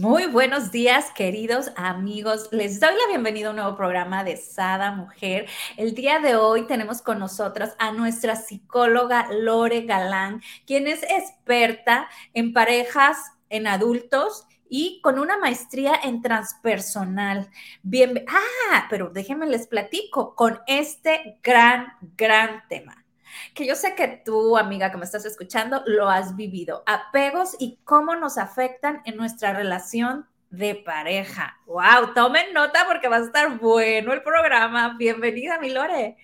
muy buenos días, queridos amigos. Les doy la bienvenida a un nuevo programa de Sada Mujer. El día de hoy tenemos con nosotras a nuestra psicóloga Lore Galán, quien es experta en parejas, en adultos y con una maestría en transpersonal. Bien, ah, pero déjenme les platico con este gran, gran tema que yo sé que tú, amiga que me estás escuchando, lo has vivido. Apegos y cómo nos afectan en nuestra relación de pareja. ¡Wow! Tomen nota porque va a estar bueno el programa. Bienvenida, mi Lore.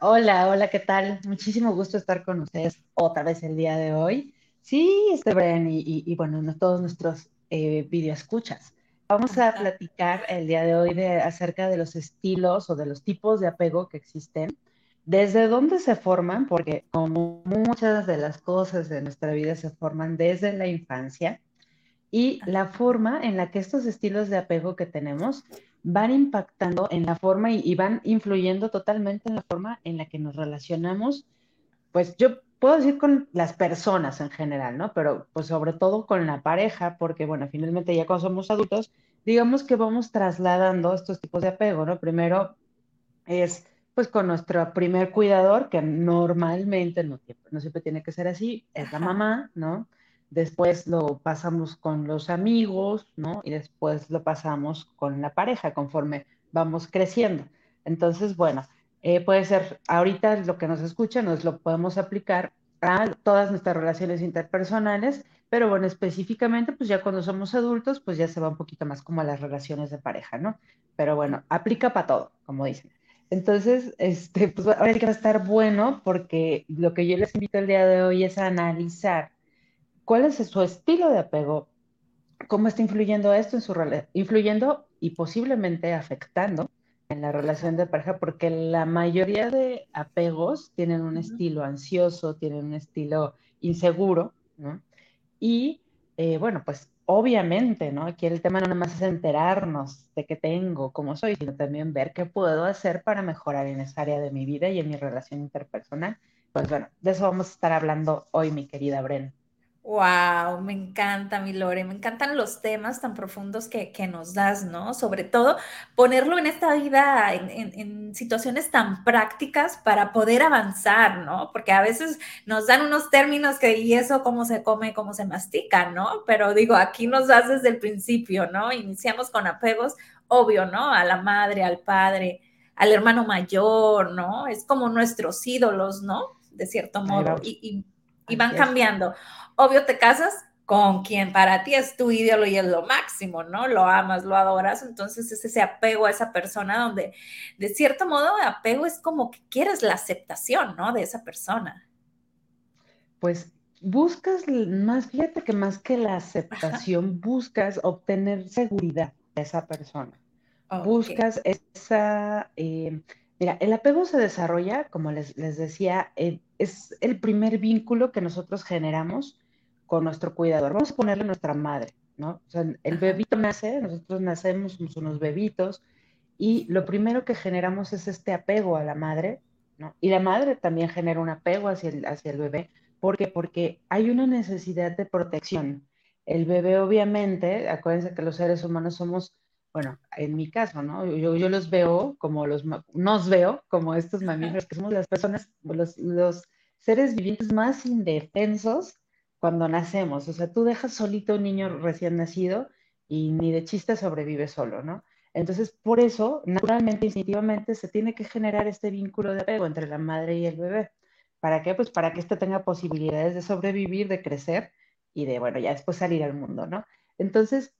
Hola, hola, ¿qué tal? Muchísimo gusto estar con ustedes otra vez el día de hoy. Sí, este Bren y, y, bueno, todos nuestros eh, videoescuchas. Vamos a platicar el día de hoy de, acerca de los estilos o de los tipos de apego que existen ¿Desde dónde se forman? Porque como muchas de las cosas de nuestra vida se forman desde la infancia y la forma en la que estos estilos de apego que tenemos van impactando en la forma y, van influyendo totalmente en la forma en la que nos relacionamos, pues yo puedo decir con las personas en general, ¿no? Pero pues sobre todo con la pareja, porque bueno, finalmente ya cuando somos adultos, digamos que vamos trasladando estos tipos de apego, ¿no? Primero es pues con nuestro primer cuidador, que normalmente no, no siempre tiene que ser así, es la mamá, ¿no? Después lo pasamos con los amigos, ¿no? Y después lo pasamos con la pareja conforme vamos creciendo. Entonces, bueno, eh, puede ser, ahorita lo que nos escucha nos lo podemos aplicar a todas nuestras relaciones interpersonales, pero bueno, específicamente, pues ya cuando somos adultos, pues ya se va un poquito más como a las relaciones de pareja, ¿no? Pero bueno, aplica para todo, como dicen. Entonces, este, pues ahora que va a estar bueno porque lo que yo les invito el día de hoy es a analizar cuál es su estilo de apego, cómo está influyendo esto en su relación, influyendo y posiblemente afectando en la relación de pareja, porque la mayoría de apegos tienen un estilo ansioso, tienen un estilo inseguro, ¿no? Y eh, bueno, pues obviamente, ¿no? Aquí el tema no nada más es enterarnos de qué tengo, cómo soy, sino también ver qué puedo hacer para mejorar en esa área de mi vida y en mi relación interpersonal. Pues bueno, de eso vamos a estar hablando hoy, mi querida Bren. Wow, me encanta, mi Lore, me encantan los temas tan profundos que, nos das, ¿no? Sobre todo ponerlo en esta vida, en, situaciones tan prácticas para poder avanzar, ¿no? Porque a veces nos dan unos términos que, y eso cómo se come, cómo se mastica, ¿no? Pero digo, aquí nos das desde el principio, ¿no? Iniciamos con apegos, obvio, ¿no? A la madre, al padre, al hermano mayor, ¿no? Es como nuestros ídolos, ¿no? De cierto modo, y, y van cambiando obvio te casas con quien para ti es tu ídolo y es lo máximo, ¿no? Lo amas, lo adoras, entonces es ese apego a esa persona donde, de cierto modo, apego es como que quieres la aceptación, ¿no? De esa persona. Pues buscas, más fíjate que más que la aceptación, buscas obtener seguridad de esa persona. Buscas esa, eh, mira, el apego se desarrolla, como les, decía, eh, es el primer vínculo que nosotros generamos con nuestro cuidador. Vamos a ponerle nuestra madre, ¿no? O sea, el bebito nace, nosotros nacemos, somos unos bebitos, y lo primero que generamos es este apego a la madre, ¿no? Y la madre también genera un apego hacia el, hacia el bebé. ¿Por qué? Porque hay una necesidad de protección. El bebé, obviamente, acuérdense que los seres humanos somos, bueno, en mi caso, ¿no? Yo, yo los veo como los, nos veo como estos mamíferos, que somos las personas, los, los seres vivientes más indefensos cuando nacemos. O sea, tú dejas solito un niño recién nacido y ni de chiste sobrevive solo, ¿no? Entonces, por eso, naturalmente, instintivamente, se tiene que generar este vínculo de apego entre la madre y el bebé. ¿Para qué? Pues para que éste tenga posibilidades de sobrevivir, de crecer y de, bueno, ya después salir al mundo, ¿no? Entonces,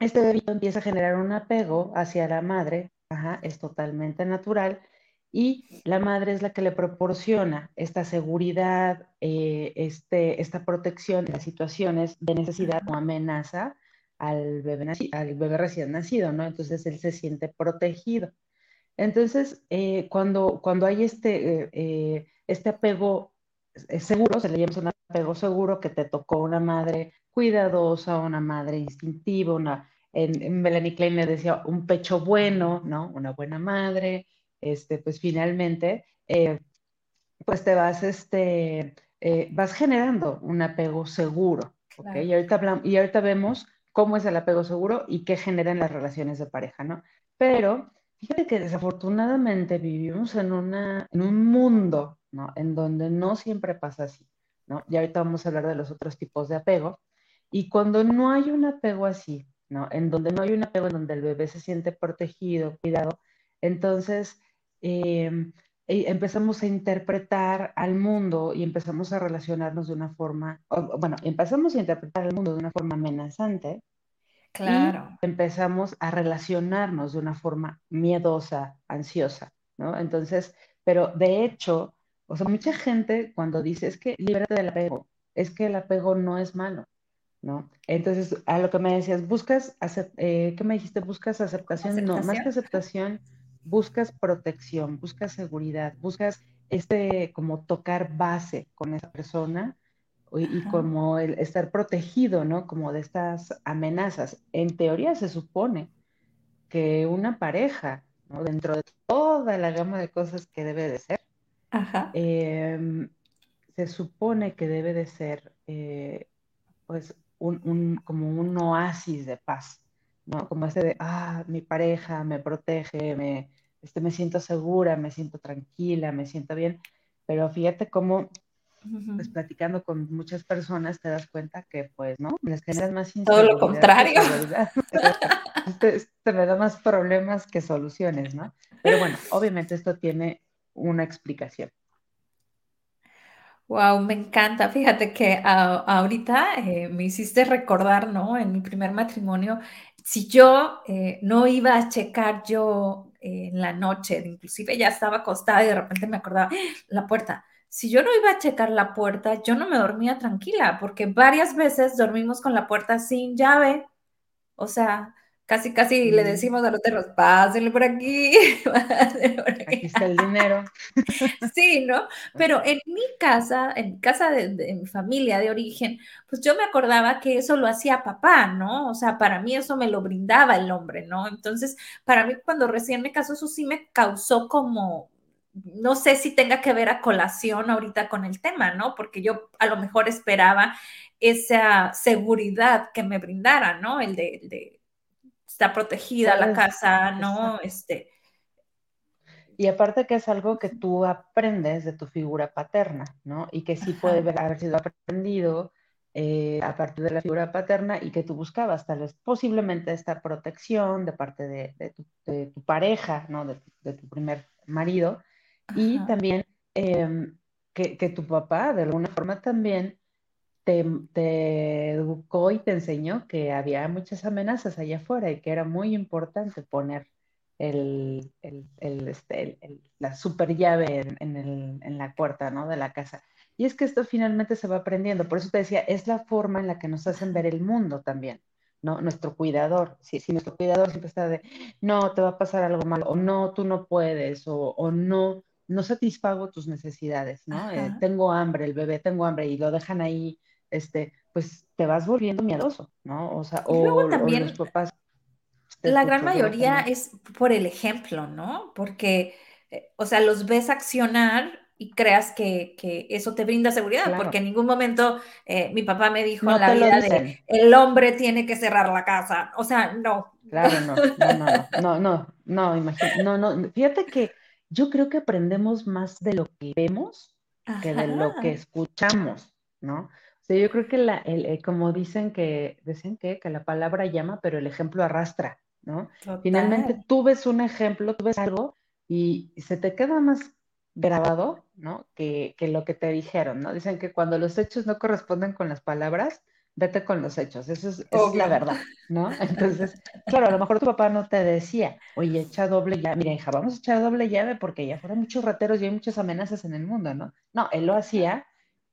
este bebito empieza a generar un apego hacia la madre, ajá, es totalmente natural, y la madre es la que le proporciona esta seguridad, eh, este, esta protección en las situaciones de necesidad o amenaza al bebé, al bebé recién nacido, ¿no? Entonces él se siente protegido. Entonces, eh, cuando, cuando hay este, eh, eh, este apego seguro, se le llama un apego seguro, que te tocó una madre cuidadosa, una madre instintiva, una, en, Melanie Klein le decía un pecho bueno, ¿no? Una buena madre, este, pues finalmente, pues te vas, este, vas generando un apego seguro, ¿ok? Y, ahorita hablamos, y ahorita vemos cómo es el apego seguro y qué generan las relaciones de pareja, ¿no? Pero Fíjate que desafortunadamente vivimos en, una, en un mundo, ¿no? En donde no siempre pasa así, ¿no? Y ahorita vamos a hablar de los otros tipos de apego. Y cuando no hay un apego así, ¿no? En donde no hay un apego en donde el bebé se siente protegido, cuidado, entonces em, e, empezamos a interpretar al mundo y empezamos a relacionarnos de una forma, bueno, empezamos a interpretar al mundo de una forma amenazante, Claro. empezamos a relacionarnos de una forma miedosa, ansiosa, ¿no? Entonces, pero de hecho, o sea, mucha gente cuando dice es que libérate del apego, es que el apego no es malo, ¿no? Entonces, a lo que me decías, buscas, eh, ¿qué me dijiste? ¿Buscas aceptación? No, más que aceptación, buscas protección, buscas seguridad, buscas este como tocar base con esa persona y, como el estar protegido, ¿no? Como de estas amenazas. En teoría se supone que una pareja, ¿no? Dentro de toda la gama de cosas que debe de ser, em, se supone que debe de ser, eh, pues, un, como un oasis de paz, ¿no? Como ese de, ah, mi pareja me protege, me, este, me siento segura, me siento tranquila, me siento bien, pero fíjate cómo pues platicando con muchas personas te das cuenta que pues no, les generas más Todo lo contrario. Este, este, me da más problemas que soluciones, ¿no? Pero bueno, obviamente esto tiene una explicación. Wow, me encanta. Fíjate que ahorita eh, me hiciste recordar, ¿no? En mi primer matrimonio, si yo eh, no iba a checar yo eh, en la noche, inclusive ya estaba acostada y de repente me acordaba, ¡Ah! la puerta, si yo no iba a checar la puerta, yo no me dormía tranquila, porque varias veces dormimos con la puerta sin llave. O sea, casi, casi le decimos a los perros, pásenle por aquí, pásenle por aquí. Aquí está el dinero. sí, ¿no? Pero en mi casa, en casa de, mi familia de origen, pues yo me acordaba que eso lo hacía papá, ¿no? O sea, para mí eso me lo brindaba el hombre, ¿no? Entonces, para mí cuando recién me casó, eso sí me causó como no sé si tenga que ver a colación ahorita con el tema, ¿no? Porque yo a lo mejor esperaba esa seguridad que me brindara, ¿no? El de, de está protegida la casa, ¿no? Este. Y aparte que es algo que tú aprendes de tu figura paterna, ¿no? Y que sí puede haber sido aprendido eh, a partir de la figura paterna y que tú buscabas tal vez posiblemente esta protección de parte de, tu, pareja, ¿no? de tu primer marido, y también em, que, tu papá de alguna forma también te, educó y te enseñó que había muchas amenazas allá afuera y que era muy importante poner el, este, la super llave en, la puerta ¿no? de la casa. Y es que esto finalmente se va aprendiendo. Por eso te decía, es la forma en la que nos hacen ver el mundo también. ¿no? Nuestro cuidador, si, si nuestro cuidador siempre está de, no, te va a pasar algo malo, o no, tú no puedes, o, o no, no satisfago tus necesidades, ¿no? Eh, tengo hambre, el bebé tengo hambre y lo dejan ahí, este, pues te vas volviendo miedoso, ¿no? O sea, o, también, los papás. La gran mayoría es por el ejemplo, ¿no? Porque, eh, o sea, los ves accionar y creas que, eso te brinda seguridad, porque en ningún momento eh, mi papá me dijo en la vida de el hombre tiene que cerrar la casa. O sea, no. Claro, no, no, no, no, no, no, imagínate, no, no, fíjate que yo creo que aprendemos más de lo que vemos que de lo que escuchamos, ¿no? Yo creo que la, el, eh, como dicen que, dicen que, que la palabra llama, pero el ejemplo arrastra, ¿no? Finalmente tú ves un ejemplo, tú ves algo y se te queda más grabado, ¿no? Que, que lo que te dijeron, ¿no? Dicen que cuando los hechos no corresponden con las palabras, vete con los hechos, eso es, la verdad, ¿no? Entonces, claro, a lo mejor tu papá no te decía, oye, echa doble llave, mira, hija, vamos a echar doble llave porque ya fueron muchos rateros y hay muchas amenazas en el mundo, ¿no? No, él lo hacía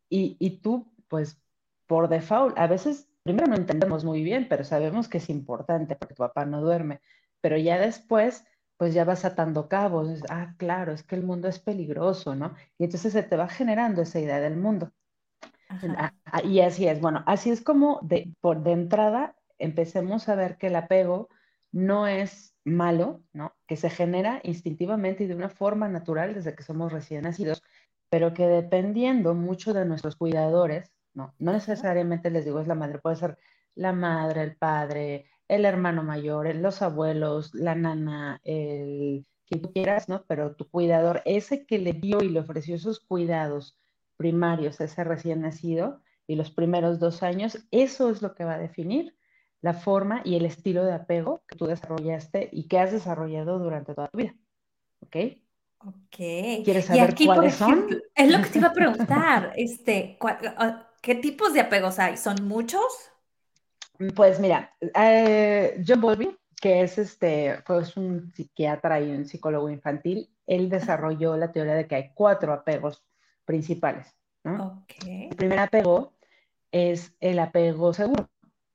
y, y tú, pues, por default, a veces primero no entendemos muy bien, pero sabemos que es importante porque tu papá no duerme, pero ya después, pues ya vas atando cabos, ah, claro, es que el mundo es peligroso, ¿no? Y entonces se te va generando esa idea del mundo. Ah, ah, y así es, bueno, así es como de, por, de entrada empecemos a ver que el apego no es malo, ¿no? Que se genera instintivamente y de una forma natural desde que somos recién nacidos, pero que dependiendo mucho de nuestros cuidadores, ¿no? No necesariamente les digo es la madre, puede ser la madre, el padre, el hermano mayor, los abuelos, la nana, el quien tú quieras, ¿no? Pero tu cuidador, ese que le dio y le ofreció esos cuidados primarios a ese recién nacido y los primeros dos años, eso es lo que va a definir la forma y el estilo de apego que tú desarrollaste y que has desarrollado durante toda tu vida. ¿Ok? Ok. ¿Quieres saber aquí, cuáles son? Es lo que te iba a preguntar. este, ¿Qué tipos de apegos hay? ¿Son muchos? Pues mira, eh, John Bowlby, que es este, pues un psiquiatra y un psicólogo infantil, él desarrolló la teoría de que hay cuatro apegos principales. ¿no? Okay. El primer apego es el apego seguro.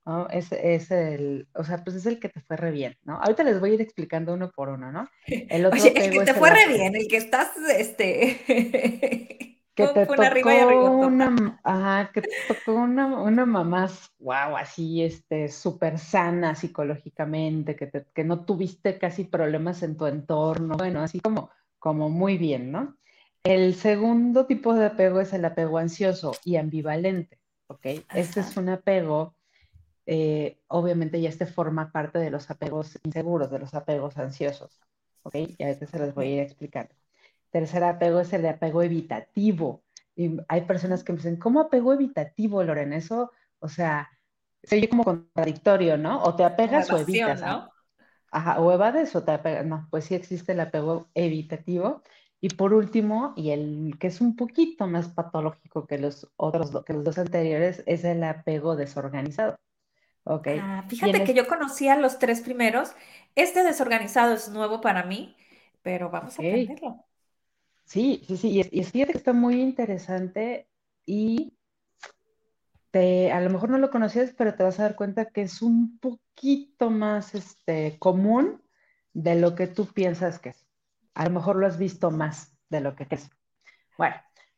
¿no? Es, es, el, o sea, pues es el que te fue re bien, ¿no? Ahorita les voy a ir explicando uno por uno, ¿no? El otro Oye, el que te fue re bien, el que estás, este... que te tocó una, ajá, que te tocó una, una mamá, wow, así, este, súper sana psicológicamente, que, te, que no tuviste casi problemas en tu entorno, bueno, así como, como muy bien, ¿no? El segundo tipo de apego es el apego ansioso y ambivalente, ¿ok? Este es un apego eh, obviamente ya este forma parte de los apegos inseguros, de los apegos ansiosos. ¿Ok? Y a veces se los voy a ir explicando. Tercer apego es el de apego evitativo. Y hay personas que me dicen, ¿cómo apego evitativo, Loren? Eso, o sea, se oye como contradictorio, ¿no? O te apegas o, evitas. ¿no? Ajá, o evades o te apegas. No, pues sí existe el apego evitativo. Y por último, y el que es un poquito más patológico que los otros, que los dos anteriores, es el apego desorganizado. Ah, fíjate que yo conocía los tres primeros. Este desorganizado es nuevo para mí, pero vamos a aprenderlo. Sí, sí, sí. Y es, y fíjate que está muy interesante y te, a lo mejor no lo conocías, pero te vas a dar cuenta que es un poquito más este, común de lo que tú piensas que es. A lo mejor lo has visto más de lo que es. Bueno,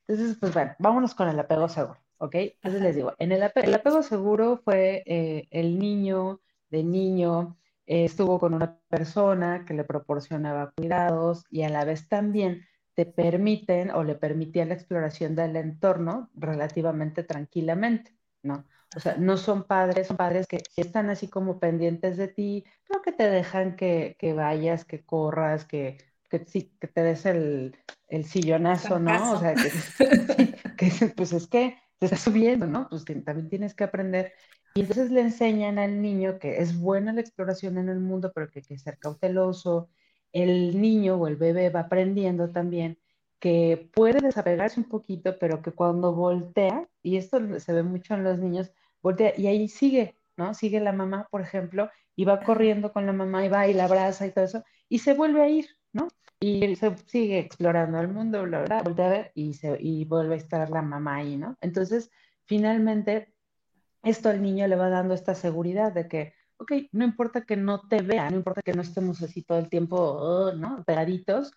entonces, pues bueno, vámonos con el apego seguro. ¿ok? Entonces les digo, en el, apego seguro fue eh, el niño de niño eh, estuvo con una persona que le proporcionaba cuidados y a la vez también te permiten o le permitían la exploración del entorno relativamente tranquilamente, ¿no? O sea, no son padres, son padres que están así como pendientes de ti, pero que te dejan que, vayas, que corras, que, que, sí, que te des el, el sillonazo, ¿no? O sea, que, que, pues es que te está subiendo, ¿no? Pues también tienes que aprender. Y entonces le enseñan al niño que es buena la exploración en el mundo, pero que hay que ser cauteloso. El niño o el bebé va aprendiendo también que puede desapegarse un poquito, pero que cuando voltea, y esto se ve mucho en los niños, voltea y ahí sigue, ¿no? Sigue la mamá, por ejemplo, y va corriendo con la mamá y va y la abraza y todo eso, y se vuelve a ir, ¿no? y se sigue explorando el mundo, bla, bla, voltea a ver y, se, y vuelve a estar la mamá ahí, ¿no? Entonces, finalmente, esto al niño le va dando esta seguridad de que, ok, no importa que no te vea, no importa que no estemos así todo el tiempo, oh, ¿no? Pegaditos,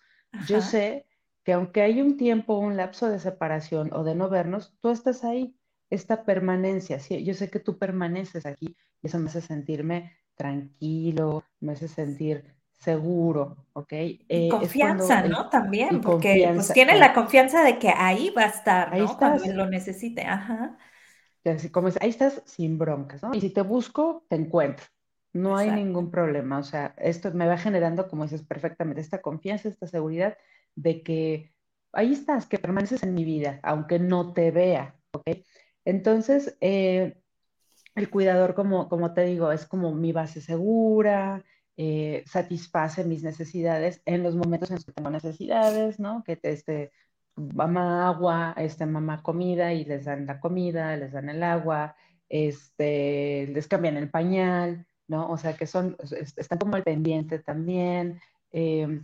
yo sé que aunque hay un tiempo, un lapso de separación o de no vernos, tú estás ahí, esta permanencia, ¿sí? yo sé que tú permaneces aquí y eso me hace sentirme tranquilo, me hace sentir seguro, ¿ok? Eh, confianza, ¿no? También, porque pues, tiene la confianza de que ahí va a estar, ¿no? Ahí Cuando lo necesite, ajá. Así como es, ahí estás sin broncas, ¿no? Y si te busco, te encuentro. No hay ningún problema, o sea, esto me va generando, como dices perfectamente, esta confianza, esta seguridad de que ahí estás, que permaneces en mi vida, aunque no te vea, ¿ok? Entonces, eh, el cuidador, como, como te digo, es como mi base segura, eh, satisface mis necesidades en los momentos en los que tengo necesidades, ¿no? Que te, este, mamá agua, este, mamá comida y les dan la comida, les dan el agua, este, les cambian el pañal, ¿no? O sea, que son, están como al pendiente también. Em,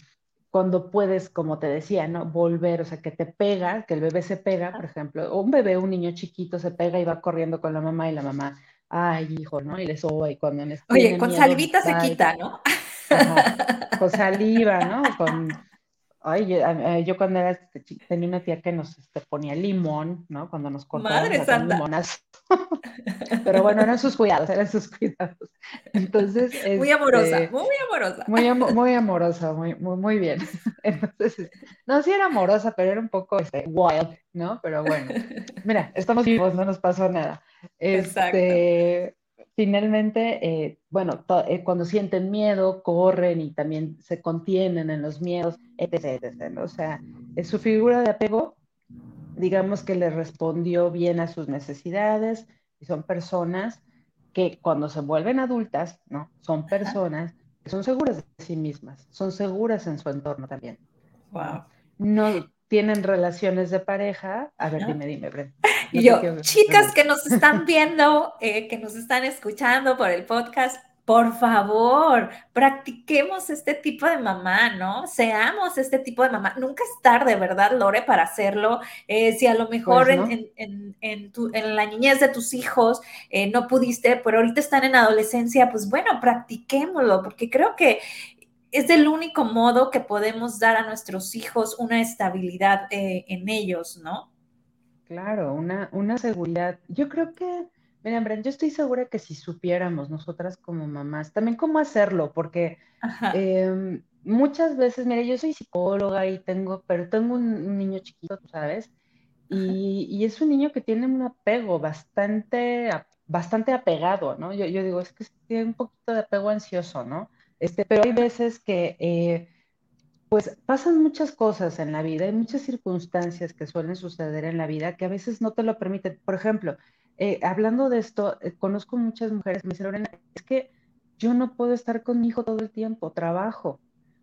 cuando puedes, como te decía, ¿no? Volver, o sea, que te pega, que el bebé se pega, por ejemplo, o un bebé, un niño chiquito se pega y va corriendo con la mamá y la mamá ay, hijo, ¿no? Y le soba y cuando... Oye, con salivita se quita, ¿no? con saliva, ¿no? Con Ay, yo, cuando era este, tenía una tía que nos este, ponía limón, ¿no? Cuando nos cortaba limonas. Pero bueno, eran sus cuidados, eran sus cuidados. Entonces. Muy amorosa, este, muy amorosa. Muy, muy amorosa, muy, muy, muy bien. Entonces, no, sí era amorosa, pero era un poco este, wild, ¿no? Pero bueno, mira, estamos vivos, no nos pasó nada. Exacto finalmente, eh, bueno, eh, cuando sienten miedo, corren y también se contienen en los miedos, etc. O sea, su figura de apego, digamos que le respondió bien a sus necesidades y son personas que cuando se vuelven adultas, ¿no? Son personas que son seguras de sí mismas, son seguras en su entorno también. Wow. No tienen relaciones de pareja. A ver, dime, dime, Brent. Y yo, chicas que nos están viendo, eh, que nos están escuchando por el podcast, por favor, practiquemos este tipo de mamá, ¿no? Seamos este tipo de mamá. Nunca es tarde, ¿verdad, Lore, para hacerlo? Eh, si a lo mejor pues, en, en, la niñez de tus hijos eh, no pudiste, pero ahorita están en adolescencia, pues bueno, practiquémoslo, porque creo que es el único modo que podemos dar a nuestros hijos una estabilidad en ellos, ¿no? Claro, una, una seguridad. Yo creo que, miren, Bren, yo estoy segura que si supiéramos nosotras como mamás, también cómo hacerlo, porque em, muchas veces, mire, yo soy psicóloga y tengo, pero tengo un, niño chiquito, ¿sabes? Y, y, es un niño que tiene un apego bastante, bastante apegado, ¿no? Yo, yo digo, es que tiene un poquito de apego ansioso, ¿no? Este, pero hay veces que... Eh, pues pasan muchas cosas en la vida, hay muchas circunstancias que suelen suceder en la vida que a veces no te lo permiten. Por ejemplo, eh, hablando de esto, eh, conozco muchas mujeres que me dicen, Lorena, es que yo no puedo estar con mi hijo todo el tiempo, trabajo.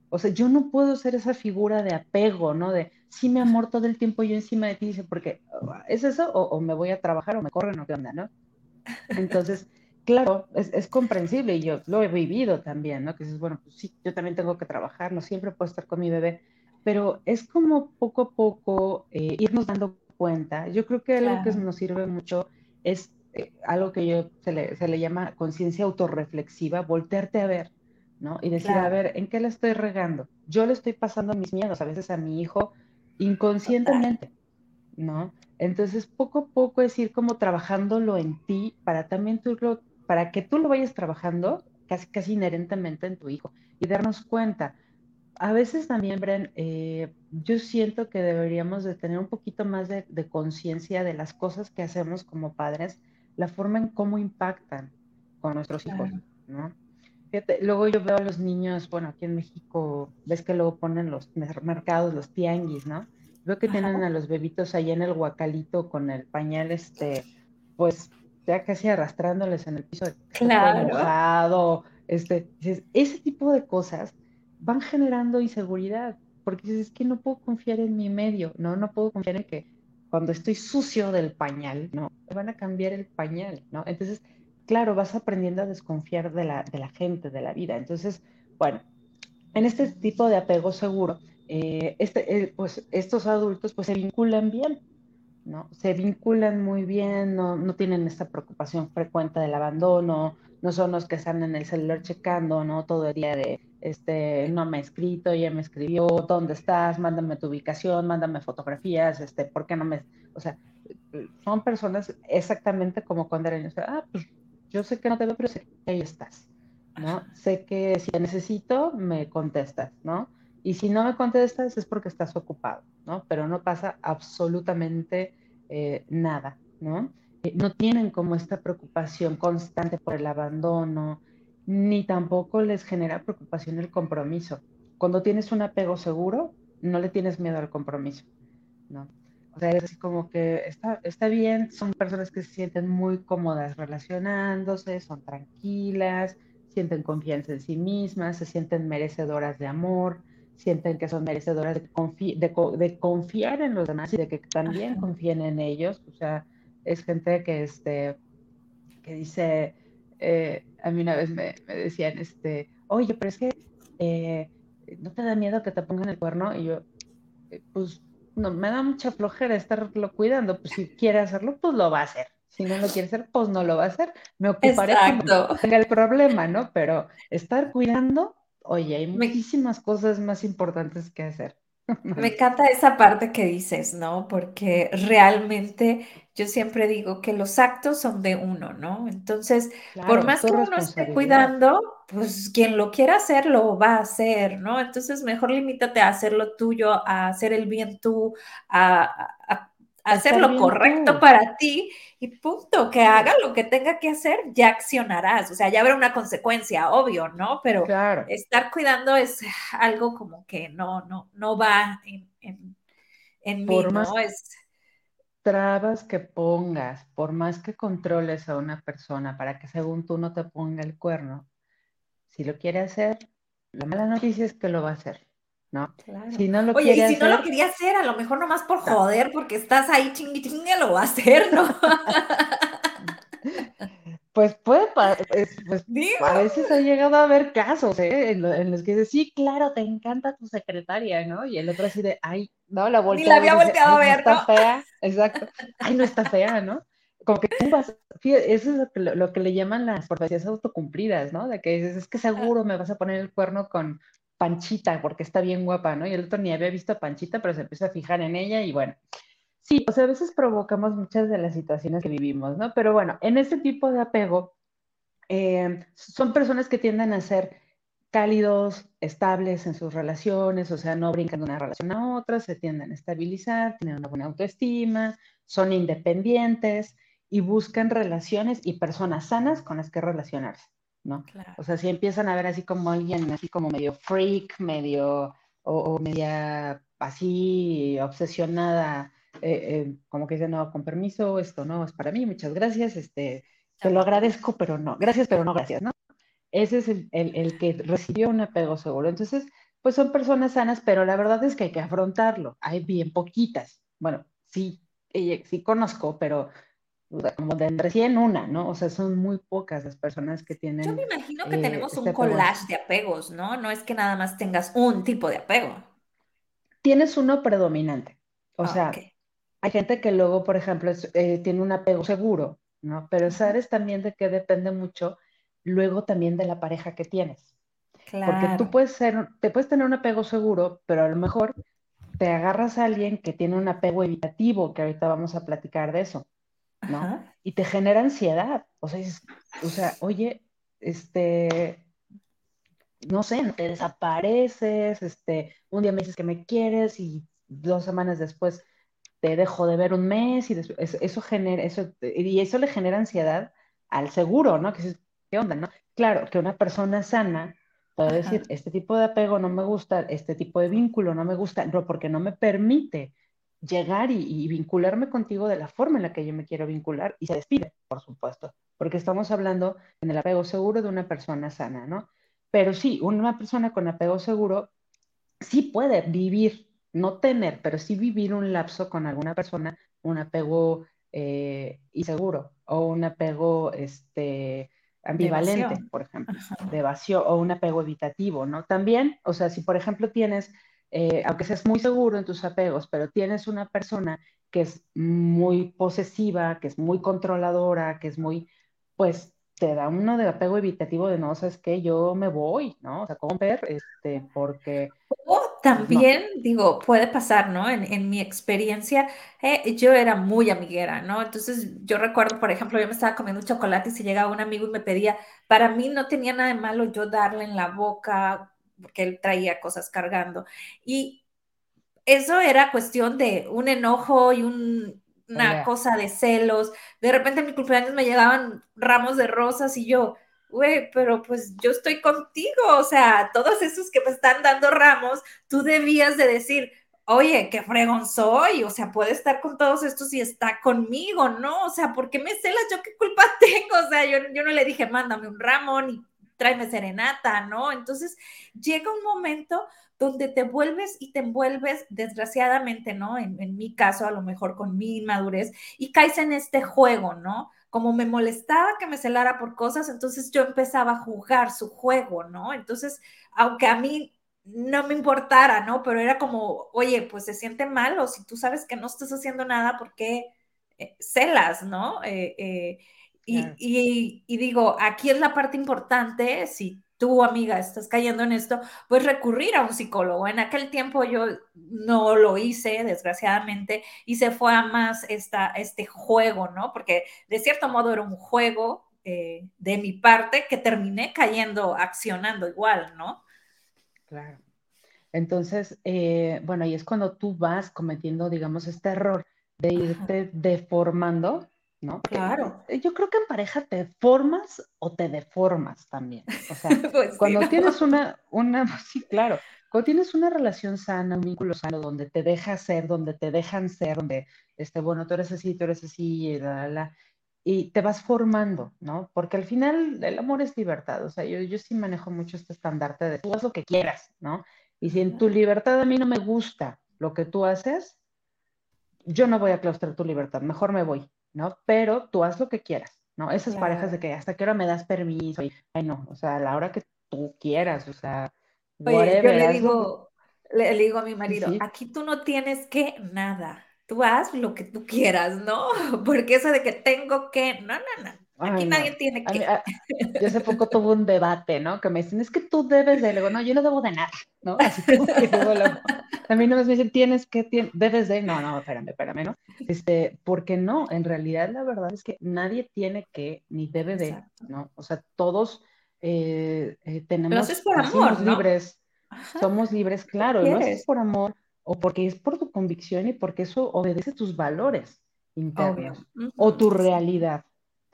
O sea, yo no puedo ser esa figura de apego, ¿no? De, sí, mi amor, todo el tiempo yo encima de ti, dice, porque es eso, o, o me voy a trabajar, o me corren, o qué onda, ¿no? Entonces, Claro, es, comprensible y yo lo he vivido también, ¿no? Que dices, bueno, pues sí, yo también tengo que trabajar, no siempre puedo estar con mi bebé, pero es como poco a poco eh, irnos dando cuenta. Yo creo que algo que nos sirve mucho es eh, algo que yo se le, se le llama conciencia autorreflexiva, voltearte a ver, ¿no? Y decir, a ver, ¿en qué le estoy regando? Yo le estoy pasando mis miedos a veces a mi hijo inconscientemente, ¿no? Entonces, poco a poco es ir como trabajándolo en ti para también tú lo para que tú lo vayas trabajando casi, casi inherentemente en tu hijo y darnos cuenta. A veces también, Bren, eh, yo siento que deberíamos de tener un poquito más de, conciencia de las cosas que hacemos como padres, la forma en cómo impactan con nuestros hijos, ¿no? luego yo veo a los niños, bueno, aquí en México, ves que luego ponen los mercados, los tianguis, ¿no? Veo que tienen a los bebitos ahí en el guacalito con el pañal, este, pues ya casi arrastrándoles en el piso claro. este, ese tipo de cosas van generando inseguridad, porque es que no puedo confiar en mi medio, no, no puedo confiar en que cuando estoy sucio del pañal, no, me van a cambiar el pañal, ¿no? Entonces, claro, vas aprendiendo a desconfiar de la, de la gente, de la vida. Entonces, bueno, en este tipo de apego seguro, eh, este, eh, pues estos adultos pues se vinculan bien, ¿no? Se vinculan muy bien, no, tienen esta preocupación frecuente del abandono, no son los que están en el celular checando, ¿no? Todo el día de, este, no me ha escrito, ya me escribió, ¿dónde estás? Mándame tu ubicación, mándame fotografías, este, ¿por qué no me...? O sea, son personas exactamente como cuando eran, ah, pues yo sé que no te veo, pero sé que ahí estás, ¿no? Sé que si necesito, me contestas, ¿no? Y si no me contestas es porque estás ocupado, ¿no? Pero no pasa absolutamente eh, nada, ¿no? Eh, no tienen como esta preocupación constante por el abandono, ni tampoco les genera preocupación el compromiso. Cuando tienes un apego seguro, no le tienes miedo al compromiso, ¿no? O sea, es así como que está, está bien, son personas que se sienten muy cómodas relacionándose, son tranquilas, sienten confianza en sí mismas, se sienten merecedoras de amor, sienten que son merecedoras de, confiar en los demás y de que también confíen en ellos. O sea, es gente que, este, que dice, eh, a mí una vez me, decían, este, oye, pero es que eh, no te da miedo que te pongan el cuerno. Y yo, eh, pues, no, me da mucha flojera estarlo cuidando. Pues si quiere hacerlo, pues lo va a hacer, Si no lo quiere hacer, pues no lo va a hacer. Me ocuparé cuando tenga el problema, ¿no? Pero estar cuidando, oye, hay muchísimas cosas más importantes que hacer. Me encanta esa parte que dices, ¿no? Porque realmente yo siempre digo que los actos son de uno, ¿no? Entonces, por más que uno esté cuidando, pues quien lo quiera hacer lo va a hacer, ¿no? Entonces, mejor limítate a hacer lo tuyo, a hacer el bien tú, a, a hacer lo correcto para ti y punto, que haga lo que tenga que hacer, ya accionarás, o sea, ya habrá una consecuencia, obvio, ¿no? Pero estar cuidando es algo como que no, no, no va en, en, mí, ¿no? Es... Trabas que pongas, por más que controles a una persona para que según tú no te ponga el cuerno, si lo quiere hacer, la mala noticia es que lo va a hacer. ¿No? Si no lo Oye, y si no lo quería hacer, a lo mejor nomás por joder, porque estás ahí chingui chingue, lo va a hacer, ¿no? Pues puede, pues, a veces ha llegado a haber casos, ¿eh? En, los que dice, sí, claro, te encanta tu secretaria, ¿no? Y el otro así de, ay, no, la voltea. Ni la había volteado a ver, ¿no? Está fea, exacto. Ay, no está fea, ¿no? Como que tú vas, fíjate, eso es lo que, lo que le llaman las profecías autocumplidas, ¿no? De que dices, es que seguro me vas a poner el cuerno con, Panchita, porque está bien guapa, ¿no? Y el otro ni había visto a Panchita, pero se empieza a fijar en ella y bueno. Sí, o sea, a veces provocamos muchas de las situaciones que vivimos, ¿no? Pero bueno, en este tipo de apego, eh, son personas que tienden a ser cálidos, estables en sus relaciones, o sea, no brincan de una relación a otra, se tienden a estabilizar, tienen una buena autoestima, son independientes y buscan relaciones y personas sanas con las que relacionarse. ¿No? O sea, si empiezan a ver así como alguien, así como medio freak, medio, o, media así obsesionada, eh, eh, como que dice, no, con permiso, esto no es para mí, muchas gracias, este, te lo agradezco, pero no, gracias, pero no gracias, ¿no? Ese es el, el que recibió un apego seguro. Entonces, pues son personas sanas, pero la verdad es que hay que afrontarlo. Hay bien poquitas. Bueno, sí, sí conozco, pero como de recién una, ¿no? O sea, son muy pocas las personas que tienen. Yo me imagino que tenemos eh, un este collage de apegos, ¿no? No es que nada más tengas un tipo de apego. Tienes uno predominante. O ah, sea, hay gente que luego, por ejemplo, eh, tiene un apego seguro, ¿no? Pero sabes también de que depende mucho luego también de la pareja que tienes. Claro. Porque tú puedes ser, te puedes tener un apego seguro, pero a lo mejor te agarras a alguien que tiene un apego evitativo, que ahorita vamos a platicar de eso. ¿No? Y te genera ansiedad. O sea, o sea, oye, este, no sé, te desapareces, este, un día me dices que me quieres y dos semanas después te dejo de ver un mes y eso, genera, eso, y eso le genera ansiedad al seguro, ¿no? Que ¿qué onda, no? Claro, que una persona sana puede decir, este tipo de apego no me gusta, este tipo de vínculo no me gusta, no, porque no me permite llegar y, vincularme contigo de la forma en la que yo me quiero vincular y se despide, por supuesto, porque estamos hablando en el apego seguro de una persona sana, ¿no? Pero sí, una persona con apego seguro sí puede vivir, no tener, pero sí vivir un lapso con alguna persona, un apego eh, inseguro o un apego este, ambivalente, por ejemplo, de evasión o un apego evitativo, ¿no? También, o sea, si por ejemplo tienes eh, aunque seas muy seguro en tus apegos, pero tienes una persona que es muy posesiva, que es muy controladora, que es muy, pues te da uno de apego evitativo de no, sabes que yo me voy, ¿no? O sea, ¿cómo ver? Este, porque... O también, digo, puede pasar, ¿no? En, mi experiencia, eh, yo era muy amiguera, ¿no? Entonces, yo recuerdo, por ejemplo, yo me estaba comiendo un chocolate y se llegaba un amigo y me pedía, para mí no tenía nada de malo yo darle en la boca porque él traía cosas cargando. Y eso era cuestión de un enojo y una cosa de celos. De repente en mi cumpleaños me llegaban ramos de rosas y yo, güey, pero pues yo estoy contigo, o sea, todos esos que me están dando ramos, tú debías de decir, oye, qué fregón soy, o sea, puede estar con todos estos y está conmigo, ¿no? O sea, ¿por qué me celas? ¿Yo qué culpa tengo? O sea, yo, yo no le dije, mándame un ramo, ni tráeme serenata, ¿no? Entonces llega un momento donde te vuelves y te envuelves, desgraciadamente, ¿no? En, mi caso, a lo mejor con mi inmadurez, y caes en este juego, ¿no? Como me molestaba que me celara por cosas, entonces yo empezaba a jugar su juego, ¿no? Entonces, aunque a mí no me importara, ¿no? Pero era como, oye, pues se siente mal, o si tú sabes que no estás haciendo nada, ¿por qué eh, celas, ¿no? Eh, y, y, digo, aquí es la parte importante, si tú, amiga, estás cayendo en esto, pues recurrir a un psicólogo. En aquel tiempo yo no lo hice, desgraciadamente, y se fue a más esta, este juego, ¿no? Porque de cierto modo era un juego eh, de mi parte que terminé cayendo, accionando igual, ¿no? Claro. Entonces, eh, bueno, y es cuando tú vas cometiendo, digamos, este error de irte deformando ¿no? Claro. Eh, yo creo que en pareja te formas o te deformas también. O sea, pues cuando tienes una, una, sí, claro, cuando tienes una relación sana, un vínculo sano, donde te dejas ser, donde te dejan ser, donde, este, bueno, tú eres así, tú eres así, y, la, y te vas formando, ¿no? Porque al final el amor es libertad, o sea, yo, yo sí manejo mucho este estandarte de tú haz lo que quieras, ¿no? Y si en tu libertad a mí no me gusta lo que tú haces, yo no voy a claustrar tu libertad, mejor me voy, ¿no? Pero tú haz lo que quieras, ¿no? Esas parejas de que hasta qué hora me das permiso y, ay, no, o sea, a la hora que tú quieras, o sea, Oye, yo le digo, le, digo a mi marido, aquí tú no tienes que nada, tú haz lo que tú quieras, ¿no? Porque eso de que tengo que, no, no, no. Aquí nadie tiene que. Yo hace poco tuve un debate, ¿no? Que me dicen, es que tú debes de. Le no, yo no debo de nada, ¿no? Así como que A mí no me dicen, tienes que, debes de. No, no, espérame, espérame, ¿no? Este, porque no, en realidad la verdad es que nadie tiene que ni debe de, ¿no? O sea, todos eh, eh, tenemos. Pero por amor, somos libres. Somos libres, claro. No es por amor o porque es por tu convicción y porque eso obedece tus valores internos o tu realidad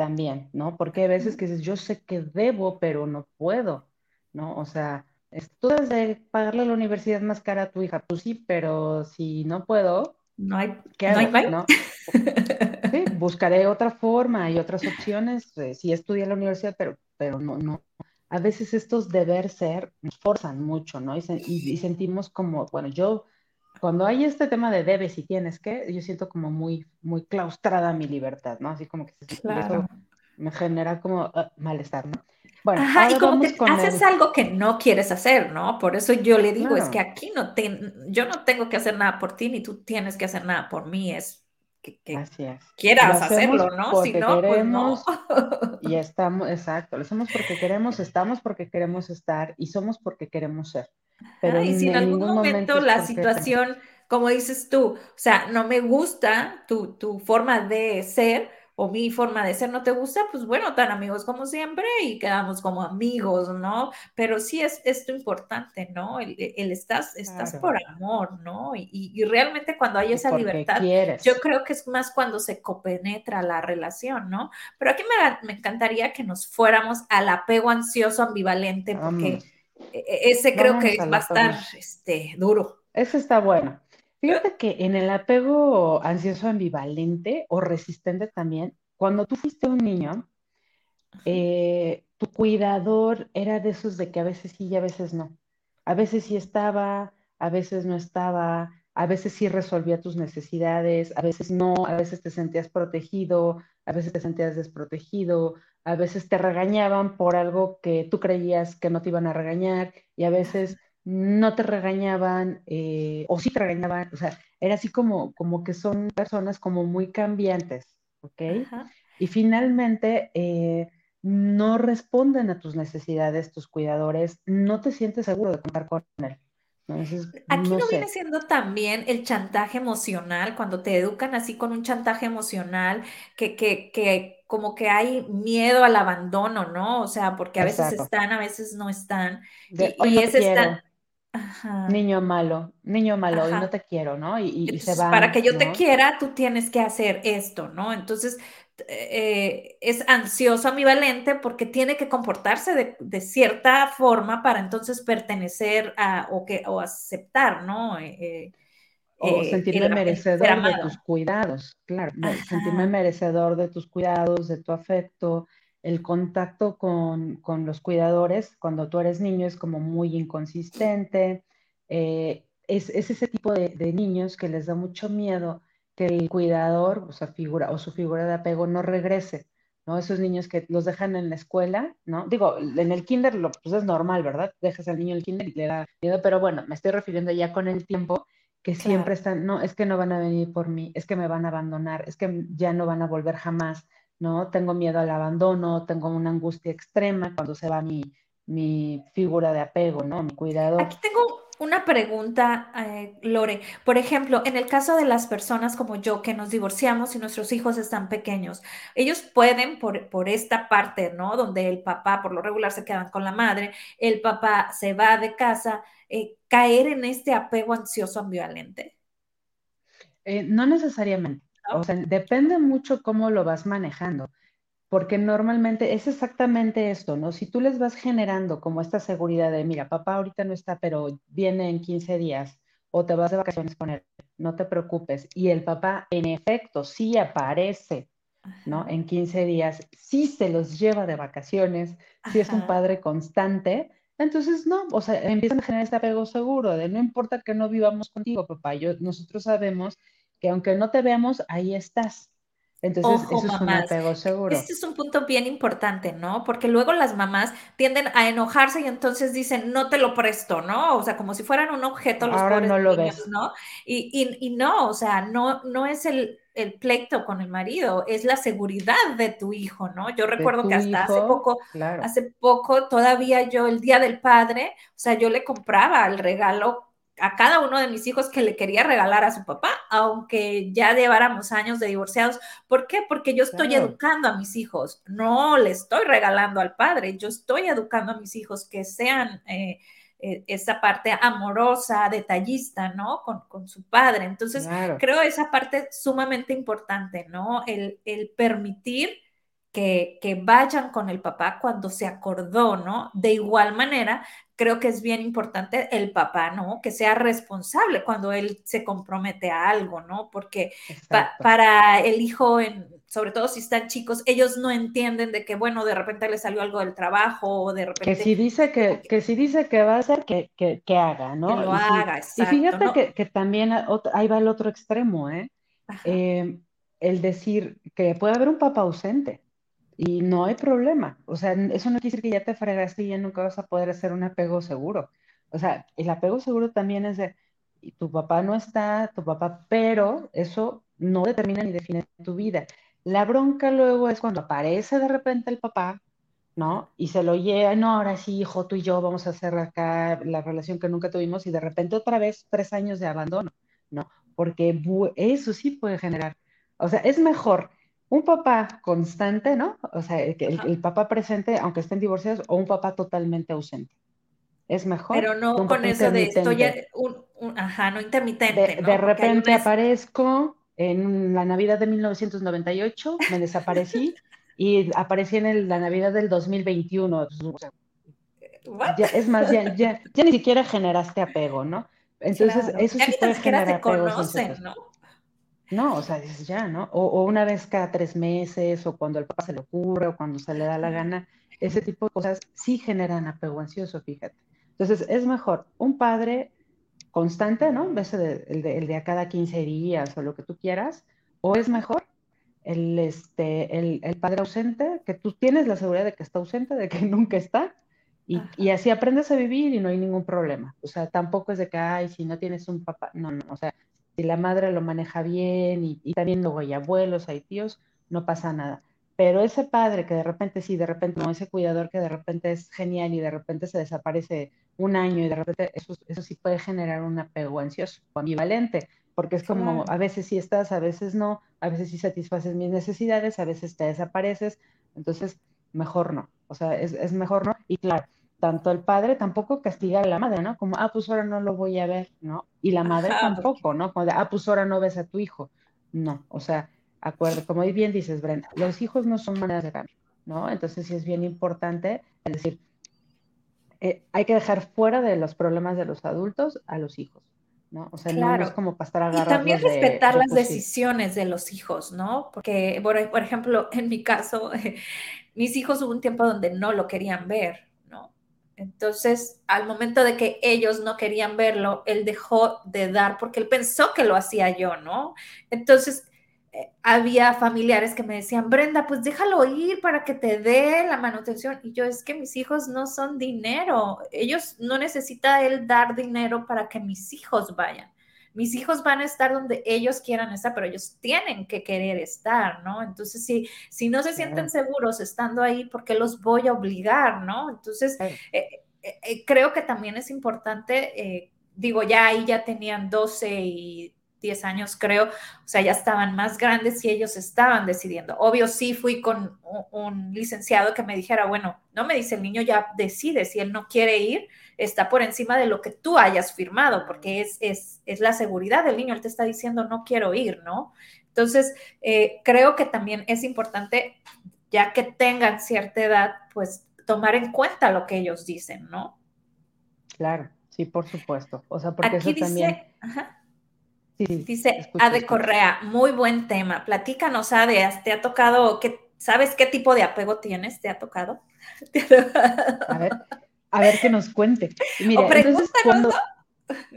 también, ¿no? Porque hay veces que dices, yo sé que debo, pero no puedo, ¿no? O sea, tú debes de pagarle la universidad más cara a tu hija, pues sí, pero si no puedo, no hay, ¿qué hago? ¿No? Sí, buscaré otra forma y otras opciones, eh, sí estudié en la universidad, pero, pero no, no. A veces estos deber ser nos forzan mucho, ¿no? Y, y, sentimos como, bueno, yo cuando hay este tema de debes y tienes que, yo siento como muy, muy claustrada mi libertad, ¿no? Así como que eso me genera como ah, malestar, ¿no? Bueno, Ajá, y como que haces algo que no quieres hacer, ¿no? Por eso yo le digo, es que aquí no te, yo no tengo que hacer nada por ti, ni tú tienes que hacer nada por mí, es que, quieras hacerlo, ¿no? Si no, pues no. y estamos, exacto, lo hacemos porque queremos, estamos porque queremos estar y somos porque queremos ser. Pero y si en algún momento, la situación, como dices tú, o sea, no me gusta tu, tu forma de ser, o mi forma de ser no te gusta, pues bueno, tan amigos como siempre y quedamos como amigos, ¿no? Pero sí es esto importante, ¿no? El, el estás, estás por amor, ¿no? Y, realmente cuando hay esa libertad, yo creo que es más cuando se copenetra la relación, ¿no? Pero aquí me, me encantaría que nos fuéramos al apego ansioso ambivalente, porque e, e, ese creo que va a estar este, duro. Ese está bueno. Fíjate que en el apego ansioso ambivalente o resistente también, cuando tú fuiste un niño, eh, tu cuidador era de esos de que a veces sí y a veces no. A veces sí estaba, a veces no estaba, a veces sí resolvía tus necesidades, a veces no, a veces te sentías protegido, a veces te sentías desprotegido, a veces te regañaban por algo que tú creías que no te iban a regañar y a veces no te regañaban eh, o sí te regañaban, o sea, era así como, como que son personas como muy cambiantes, ¿ok? Y finalmente eh, no responden a tus necesidades, tus cuidadores, no te sientes seguro de contar con él. Aquí no, viene siendo también el chantaje emocional, cuando te educan así con un chantaje emocional, que, que, que como que hay miedo al abandono, ¿no? O sea, porque a veces están, a veces no están. y, ese Niño malo, niño malo, y no te quiero, ¿no? Y, se va. Para que yo te quiera, tú tienes que hacer esto, ¿no? Entonces, eh, es ansioso, ambivalente, porque tiene que comportarse de, cierta forma para entonces pertenecer a, o, que, o aceptar, ¿no? Eh, o eh, sentirme merecedor de tus cuidados, claro, sentirme merecedor de tus cuidados, de tu afecto, el contacto con, los cuidadores cuando tú eres niño es como muy inconsistente. Eh, es, ese tipo de, niños que les da mucho miedo que el cuidador, o sea, figura, o su figura de apego no regrese, ¿no? Esos niños que los dejan en la escuela, ¿no? Digo, en el kinder lo, pues es normal, ¿verdad? Dejas al niño en el kinder y le da miedo, pero bueno, me estoy refiriendo ya con el tiempo que siempre están, no, es que no van a venir por mí, es que me van a abandonar, es que ya no van a volver jamás, ¿no? Tengo miedo al abandono, tengo una angustia extrema cuando se va mi, mi figura de apego, ¿no? Mi cuidado. Aquí tengo una pregunta, eh, Lore. Por ejemplo, en el caso de las personas como yo que nos divorciamos y nuestros hijos están pequeños, ellos pueden, por, por, esta parte, ¿no? Donde el papá por lo regular se quedan con la madre, el papá se va de casa, eh, caer en este apego ansioso ambivalente. Eh, no necesariamente. O sea, depende mucho cómo lo vas manejando porque normalmente es exactamente esto, ¿no? Si tú les vas generando como esta seguridad de, mira, papá ahorita no está, pero viene en 15 días, o te vas de vacaciones con él, no te preocupes, y el papá en efecto sí aparece, ¿no? En 15 días, sí se los lleva de vacaciones, sí es un padre constante, entonces no, o sea, empiezan a generar este apego seguro de no importa que no vivamos contigo, papá, yo, nosotros sabemos que aunque no te veamos, ahí estás. Entonces, eso es un apego seguro. Este es un punto bien importante, ¿no? Porque luego las mamás tienden a enojarse y entonces dicen, no te lo presto, ¿no? O sea, como si fueran un objeto los Ahora no lo ves. ¿no? Y, y, y, no, o sea, no, no es el, el, pleito con el marido, es la seguridad de tu hijo, ¿no? Yo recuerdo que hasta hace poco, hace poco, todavía yo, el Día del Padre, o sea, yo le compraba el regalo a cada uno de mis hijos que le quería regalar a su papá, aunque ya lleváramos años de divorciados. ¿Por qué? Porque yo estoy educando a mis hijos, no le estoy regalando al padre, yo estoy educando a mis hijos que sean eh, eh, esa parte amorosa, detallista, ¿no? Con, su padre. Entonces, creo esa parte sumamente importante, ¿no? El, el permitir que, que, vayan con el papá cuando se acordó, ¿no? De igual manera, creo que es bien importante el papá, ¿no? Que sea responsable cuando él se compromete a algo, ¿no? Porque para el hijo, en, sobre todo si están chicos, ellos no entienden de que, bueno, de repente le salió algo del trabajo o de repente... Que si dice que, que, si dice que va a hacer, que, que, que haga, ¿no? Que lo haga, exacto, Y fíjate que, que, también ahí va el otro extremo, ¿eh? ¿eh? El decir que puede haber un papá ausente y no hay problema. O sea, eso no quiere decir que ya te fregaste y ya nunca vas a poder hacer un apego seguro. O sea, el apego seguro también es de, tu papá no está, tu papá, pero eso no determina ni define tu vida. La bronca luego es cuando aparece de repente el papá, ¿no? Y se lo lleva, no, ahora sí, hijo, tú y yo vamos a hacer acá la relación que nunca tuvimos y de repente otra vez tres años de abandono, ¿no? Porque eso sí puede generar. O sea, es mejor un papá constante, ¿no? O sea, el, el, papá presente, aunque estén divorciados, o un papá totalmente ausente. Es mejor. Pero no con eso de estoy, un, ajá, no intermitente. De, de repente aparezco en la Navidad de 1998, me desaparecí y aparecí en la Navidad del 2021. ya, es más, ya, ya, ya, ni siquiera generaste apego, ¿no? Entonces, eso sí puede generar te conocen, ¿no? No, o sea, dices ya, ¿no? O, una vez cada tres meses, o cuando el papá se le ocurre, o cuando se le da la gana, ese tipo de cosas sí generan apego ansioso, fíjate. Entonces, es mejor un padre constante, ¿no? Ese el, de, a cada 15 días o lo que tú quieras, o es mejor el, este, el, padre ausente, que tú tienes la seguridad de que está ausente, de que nunca está, y, y, así aprendes a vivir y no hay ningún problema. O sea, tampoco es de que, ay, si no tienes un papá, no, no, o sea, si la madre lo maneja bien y, también luego hay abuelos, hay tíos, no pasa nada. Pero ese padre que de repente sí, de repente no, ese cuidador que de repente es genial y de repente se desaparece un año y de repente eso, eso sí puede generar un apego ansioso o ambivalente, porque es como a veces sí estás, a veces no, a veces sí satisfaces mis necesidades, a veces te desapareces, entonces mejor no, o sea, es, es mejor no. Y claro, tanto el padre tampoco castiga a la madre, ¿no? Como, ah, pues ahora no lo voy a ver, ¿no? Y la madre tampoco, ¿no? Como de, ah, pues ahora no ves a tu hijo. No, o sea, acuerdo, como bien dices, Brenda, los hijos no son maneras de cambio, ¿no? Entonces sí es bien importante, es decir, eh, hay que dejar fuera de los problemas de los adultos a los hijos. ¿no? O sea, no, es como para estar Y también respetar las decisiones de los hijos, ¿no? Porque, por, por ejemplo, en mi caso, mis hijos hubo un tiempo donde no lo querían ver, entonces, al momento de que ellos no querían verlo, él dejó de dar porque él pensó que lo hacía yo, ¿no? Entonces, eh, había familiares que me decían, Brenda, pues déjalo ir para que te dé la manutención. Y yo, es que mis hijos no son dinero. Ellos no necesita él dar dinero para que mis hijos vayan. Mis hijos van a estar donde ellos quieran estar, pero ellos tienen que querer estar, ¿no? Entonces, si, si no se sienten seguros estando ahí, ¿por qué los voy a obligar, ¿no? Entonces, eh, eh, eh, creo que también es importante, digo, ya ahí ya tenían 12 y 10 años, creo, o sea, ya estaban más grandes y ellos estaban decidiendo. Obvio, sí fui con un, licenciado que me dijera, bueno, no me dice el niño ya decide si él no quiere ir, está por encima de lo que tú hayas firmado, porque es, es, es la seguridad del niño, él te está diciendo no quiero ir, ¿no? Entonces, eh, creo que también es importante, ya que tengan cierta edad, pues tomar en cuenta lo que ellos dicen, ¿no? Claro, sí, por supuesto. O sea, porque eso también... Dice Ade Correa, muy buen tema. Platícanos, Ade, ¿te ha tocado, qué, sabes qué tipo de apego tienes? ¿Te ha tocado? A ver, a ver que nos cuente. Mira, entonces, cuando,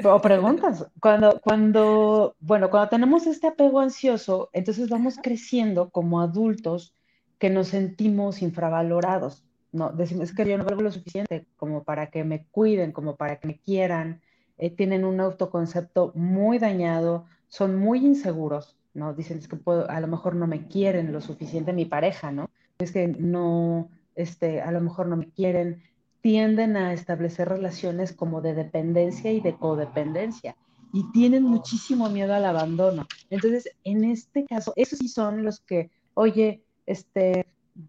o preguntas, cuando, cuando, bueno, cuando tenemos este apego ansioso, entonces vamos creciendo como adultos que nos sentimos infravalorados, ¿no? Decimos que yo no valgo lo suficiente como para que me cuiden, como para que me quieran, eh, tienen un autoconcepto muy dañado, son muy inseguros, ¿no? Dicen es que puedo, a lo mejor no me quieren lo suficiente mi pareja, ¿no? Es que no, este, a lo mejor no me quieren, tienden a establecer relaciones como de dependencia y de codependencia y tienen muchísimo miedo al abandono. Entonces, en este caso, esos sí son los que, oye, este,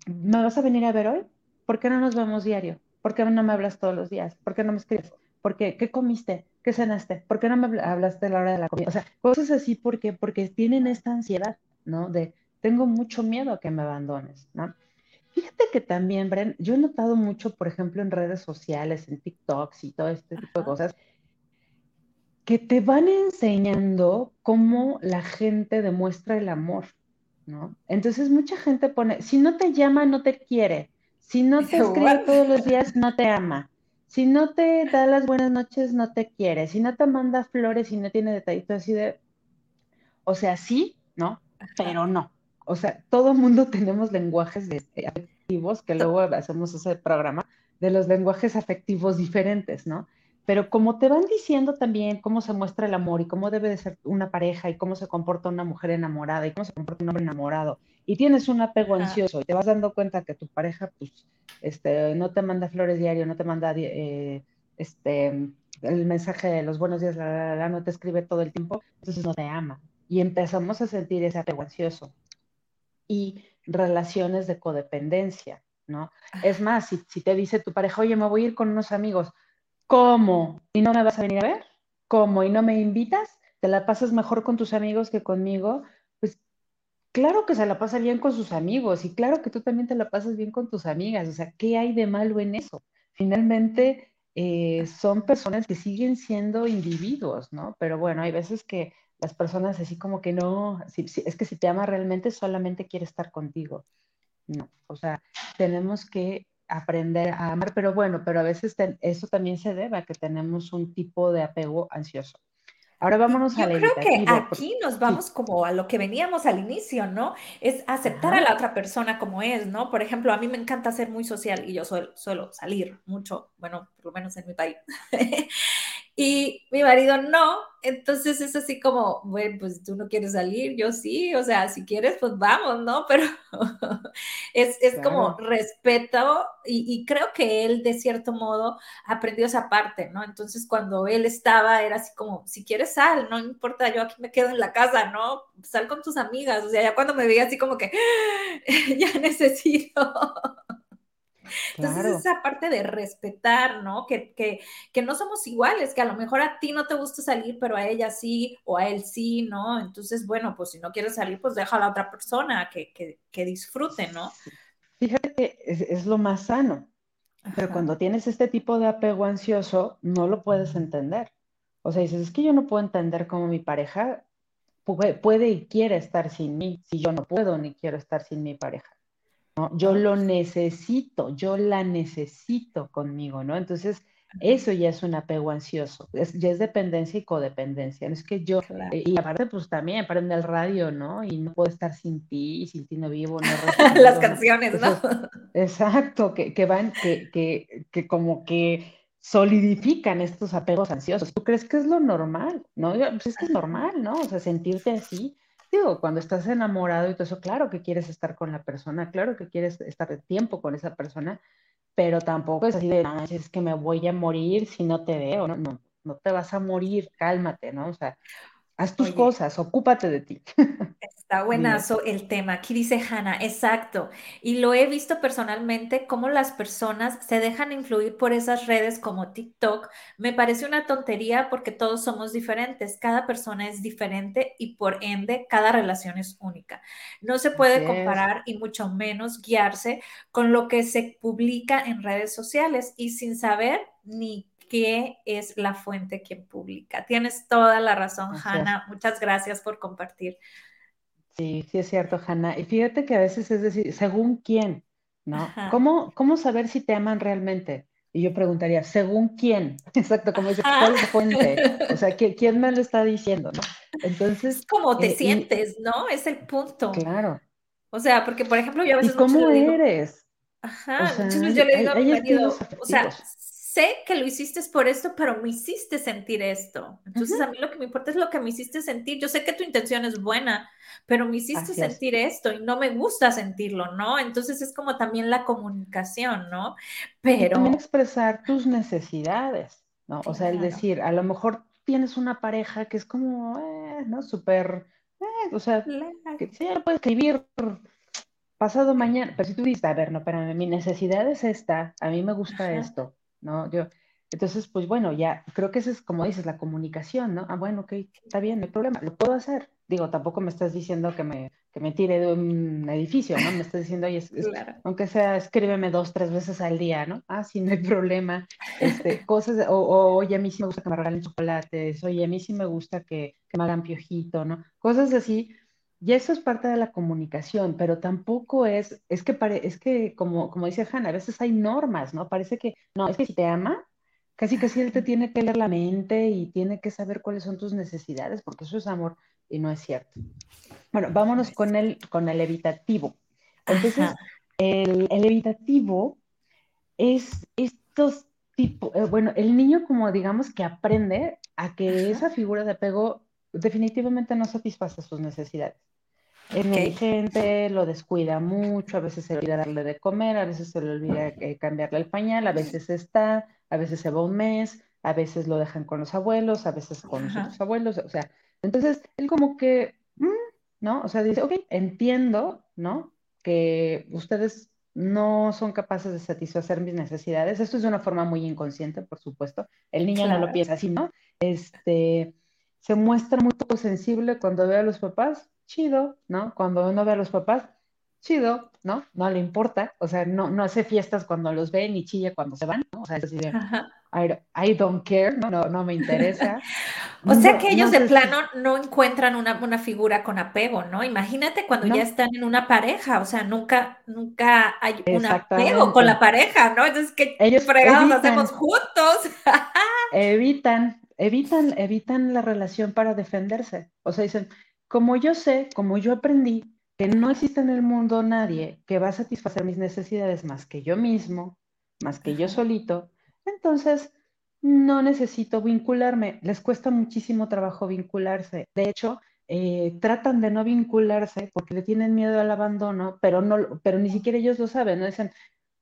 ¿me vas a venir a ver hoy? ¿Por qué no nos vemos diario? ¿Por qué no me hablas todos los días? ¿Por qué no me escribes? ¿Por qué? ¿Qué comiste? ¿Qué cenaste? ¿Por qué no me hablaste a la hora de la comida? O sea, cosas así porque, porque tienen esta ansiedad, ¿no? De tengo mucho miedo a que me abandones, ¿no? Fíjate que también, Bren, yo he notado mucho, por ejemplo, en redes sociales, en TikToks y todo este tipo de cosas, que te van enseñando cómo la gente demuestra el amor, ¿no? Entonces mucha gente pone, si no te llama, no te quiere, si no te escribe todos los días, no te ama, si no te da las buenas noches, no te quiere. Si no te manda flores y no tiene detallitos así de, o sea, sí, ¿no? Pero no. O sea, todo mundo tenemos lenguajes afectivos, que luego hacemos ese programa, de los lenguajes afectivos diferentes, ¿no? Pero como te van diciendo también cómo se muestra el amor y cómo debe de ser una pareja y cómo se comporta una mujer enamorada y cómo se comporta un hombre enamorado, y tienes un apego ansioso y te vas dando cuenta que tu pareja, pues, este, no te manda flores diario, no te manda eh, este, el mensaje de los buenos días, la, no te escribe todo el tiempo, entonces no te ama. Y empezamos a sentir ese apego ansioso. Y relaciones de codependencia, ¿no? Es más, si, si te dice tu pareja, oye, me voy a ir con unos amigos, ¿Cómo? ¿Y no me vas a venir a ver? ¿Cómo? ¿Y no me invitas? ¿Te la pasas mejor con tus amigos que conmigo? Pues claro que se la pasa bien con sus amigos y claro que tú también te la pasas bien con tus amigas. O sea, ¿qué hay de malo en eso? Finalmente, eh, son personas que siguen siendo individuos, ¿no? Pero bueno, hay veces que las personas así como que no, es que si te ama realmente solamente quiere estar contigo. No, o sea, tenemos que aprender a amar, pero bueno, pero a veces eso también se debe a que tenemos un tipo de apego ansioso. Ahora vámonos a la Yo creo que aquí nos vamos como a lo que veníamos al inicio, ¿no? Es aceptar a la otra persona como es, ¿no? Por ejemplo, a mí me encanta ser muy social y yo suelo salir mucho, bueno, por lo menos en mi país. y mi marido no, entonces es así como, bueno, pues tú no quieres salir, yo sí, o sea, si quieres, pues vamos, ¿no? Pero es, es como respeto y, y, creo que él de cierto modo aprendió esa parte, ¿no? Entonces cuando él estaba era así como, si quieres sal, no importa, yo aquí me quedo en la casa, ¿no? Sal con tus amigas, o sea, ya cuando me veía así como que, ya necesito entonces, esa parte de respetar, ¿no? Que, que, que, no somos iguales, que a lo mejor a ti no te gusta salir, pero a ella sí, o a él sí, ¿no? Entonces, bueno, pues si no quieres salir, pues deja a la otra persona que, que, que disfrute, ¿no? Fíjate que es, lo más sano, pero cuando tienes este tipo de apego ansioso, no lo puedes entender. O sea, dices, es que yo no puedo entender cómo mi pareja puede, puede y quiere estar sin mí, si yo no puedo ni quiero estar sin mi pareja. Yo lo necesito, yo la necesito conmigo, ¿no? Entonces, eso ya es un apego ansioso, ya es dependencia y codependencia. No es que yo, eh, y aparte, pues también prende el radio, ¿no? Y no puedo estar sin ti, y sin ti no vivo, no Las canciones, ¿no? Exacto, que, que van, que, que, que como que solidifican estos apegos ansiosos. ¿Tú crees que es lo normal? No, pues es que es normal, ¿no? O sea, sentirte así. Digo, cuando estás enamorado y todo eso, claro que quieres estar con la persona, claro que quieres estar de tiempo con esa persona, pero tampoco es así de, es que me voy a morir si no te veo, no, no, no te vas a morir, cálmate, ¿no? O sea, haz tus cosas, ocúpate de ti. Está buenazo el tema. Aquí dice Hanna, exacto. Y lo he visto personalmente cómo las personas se dejan influir por esas redes como TikTok. Me parece una tontería porque todos somos diferentes. Cada persona es diferente y por ende cada relación es única. No se puede comparar y mucho menos guiarse con lo que se publica en redes sociales y sin saber ni qué es la fuente quien publica. Tienes toda la razón, Hanna. Muchas gracias por compartir. Sí, sí es cierto, Hanna. Y fíjate que a veces es decir, según quién, ¿no? ¿Cómo, ¿Cómo saber si te aman realmente? Y yo preguntaría, ¿según quién? Exacto, como dice, ¿cuál es la fuente? O sea, ¿quién me lo está diciendo, no? Entonces... Es como te eh, sientes, ¿no? Es el punto. Claro. O sea, porque, por ejemplo, yo a veces... ¿Y cómo eres? Ajá, entonces yo le digo a mi marido, o sea, sé que lo hiciste por esto, pero me hiciste sentir esto. Entonces, a mí lo que me importa es lo que me hiciste sentir. Yo sé que tu intención es buena, pero me hiciste sentir esto y no me gusta sentirlo, ¿no? Entonces, es como también la comunicación, ¿no? Pero... también expresar tus necesidades, ¿no? O sea, el decir, a lo mejor tienes una pareja que es como, eh, ¿no? Súper, eh, o sea, que sí, puede escribir pasado mañana, pero si tú dices, a ver, no, pero mi necesidad es esta, a mí me gusta esto, ¿no? Yo, entonces, pues bueno, ya creo que eso es como dices, la comunicación, ¿no? Ah, bueno, ok, está bien, no hay problema, lo puedo hacer. Digo, tampoco me estás diciendo que me, que me tire de un edificio, ¿no? Me estás diciendo, oye, aunque sea, escríbeme dos, tres veces al día, ¿no? Ah, sí, no hay problema. Este, cosas, o, oye, a mí sí me gusta que me regalen chocolates, oye, a mí sí me gusta que, que me hagan piojito, ¿no? Cosas así. Y eso es parte de la comunicación, pero tampoco es, es que, pare, es que como, como dice Hannah, a veces hay normas, ¿no? Parece que, no, es que si te ama, casi casi él te tiene que leer la mente y tiene que saber cuáles son tus necesidades, porque eso es amor y no es cierto. Bueno, vámonos con el, con el evitativo. Entonces, el, evitativo es estos tipos, eh, bueno, el niño como digamos que aprende a que esa figura de apego definitivamente no satisface sus necesidades. Es negligente, lo descuida mucho, a veces se le olvida darle de comer, a veces se le olvida eh, cambiarle el pañal, a veces está, a veces se va un mes, a veces lo dejan con los abuelos, a veces con los otros abuelos, o sea, entonces él como que, mm", ¿no? O sea, dice, ok, entiendo, ¿no? Que ustedes no son capaces de satisfacer mis necesidades. Esto es de una forma muy inconsciente, por supuesto. El niño no lo piensa así, ¿no? Este, se muestra muy poco sensible cuando ve a los papás, chido, ¿no? Cuando no ve a los papás, chido, ¿no? No le importa, o sea, no, no hace fiestas cuando los ve ni chilla cuando se van, ¿no? O sea, es así de, I, don't care, ¿no? No, me interesa. o sea que ellos de plano no encuentran una, una, figura con apego, ¿no? Imagínate cuando ya están en una pareja, o sea, nunca, nunca hay un apego con la pareja, ¿no? Entonces, ¿qué ellos fregados hacemos juntos? evitan, evitan, evitan la relación para defenderse. O sea, dicen, como yo sé, como yo aprendí, que no existe en el mundo nadie que va a satisfacer mis necesidades más que yo mismo, más que yo solito, entonces no necesito vincularme. Les cuesta muchísimo trabajo vincularse. De hecho, eh, tratan de no vincularse porque le tienen miedo al abandono, pero, no, pero ni siquiera ellos lo saben, ¿no? Dicen,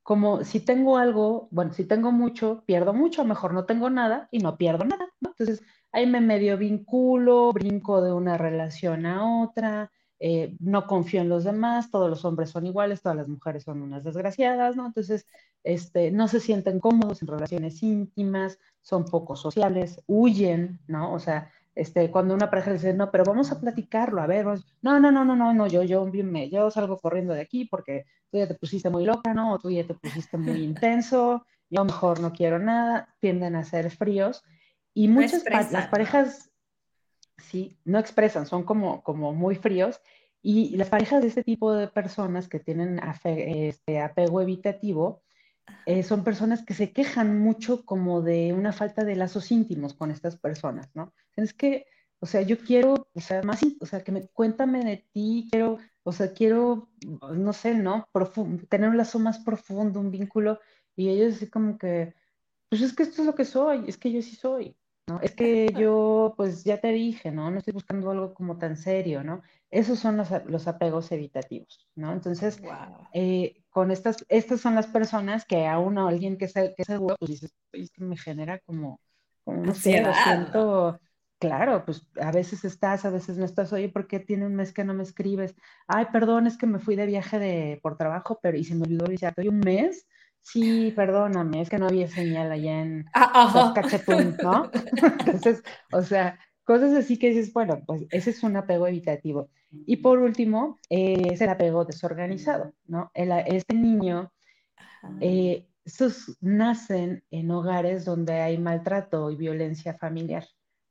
como si tengo algo, bueno, si tengo mucho, pierdo mucho, mejor no tengo nada y no pierdo nada, ¿no? Entonces, ahí me medio vinculo, brinco de una relación a otra, eh, no confío en los demás, todos los hombres son iguales, todas las mujeres son unas desgraciadas, ¿no? Entonces, este, no se sienten cómodos en relaciones íntimas, son poco sociales, huyen, ¿no? O sea, este, cuando una pareja dice, no, pero vamos a platicarlo, a ver, no, no, no, no, no, no, yo, yo, me, yo salgo corriendo de aquí porque tú ya te pusiste muy loca, ¿no? O tú ya te pusiste muy intenso, yo mejor no quiero nada, tienden a ser fríos. Y muchas las parejas, sí, no expresan, son como, como muy fríos. Y las parejas de este tipo de personas que tienen este, apego evitativo, eh, son personas que se quejan mucho como de una falta de lazos íntimos con estas personas, ¿no? Es que, o sea, yo quiero, o sea, más, o sea, que me cuéntame de ti, quiero, o sea, quiero, no sé, ¿no? tener un lazo más profundo, un vínculo, y ellos así como que, pues es que esto es lo que soy, es que yo sí soy, ¿no? Es que yo, pues ya te dije, ¿no? No estoy buscando algo como tan serio, ¿no? Esos son los, apegos evitativos, ¿no? Entonces, eh, con estas, estas son las personas que a uno, alguien que, que es seguro, pues dices, es que me genera como, como no sé, lo siento, claro, pues a veces estás, a veces no estás, oye, ¿por qué tiene un mes que no me escribes? Ay, perdón, es que me fui de viaje de, por trabajo, pero y se me olvidó y ya estoy un mes. Sí, perdóname, es que no había señal allá en ah, ¿no? Entonces, o sea, cosas así que dices, bueno, pues ese es un apego evitativo. Y por último, eh, es el apego desorganizado, ¿no? este niño, eh, estos nacen en hogares donde hay maltrato y violencia familiar.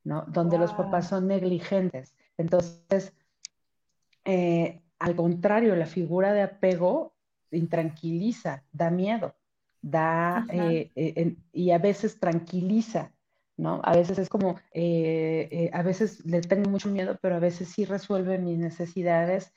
¿no? Donde los papás son negligentes. Entonces, eh, al contrario, la figura de apego intranquiliza, da miedo, da eh, eh, y a veces tranquiliza, ¿no? A veces es como, a veces le tengo mucho miedo, pero a veces sí resuelve mis necesidades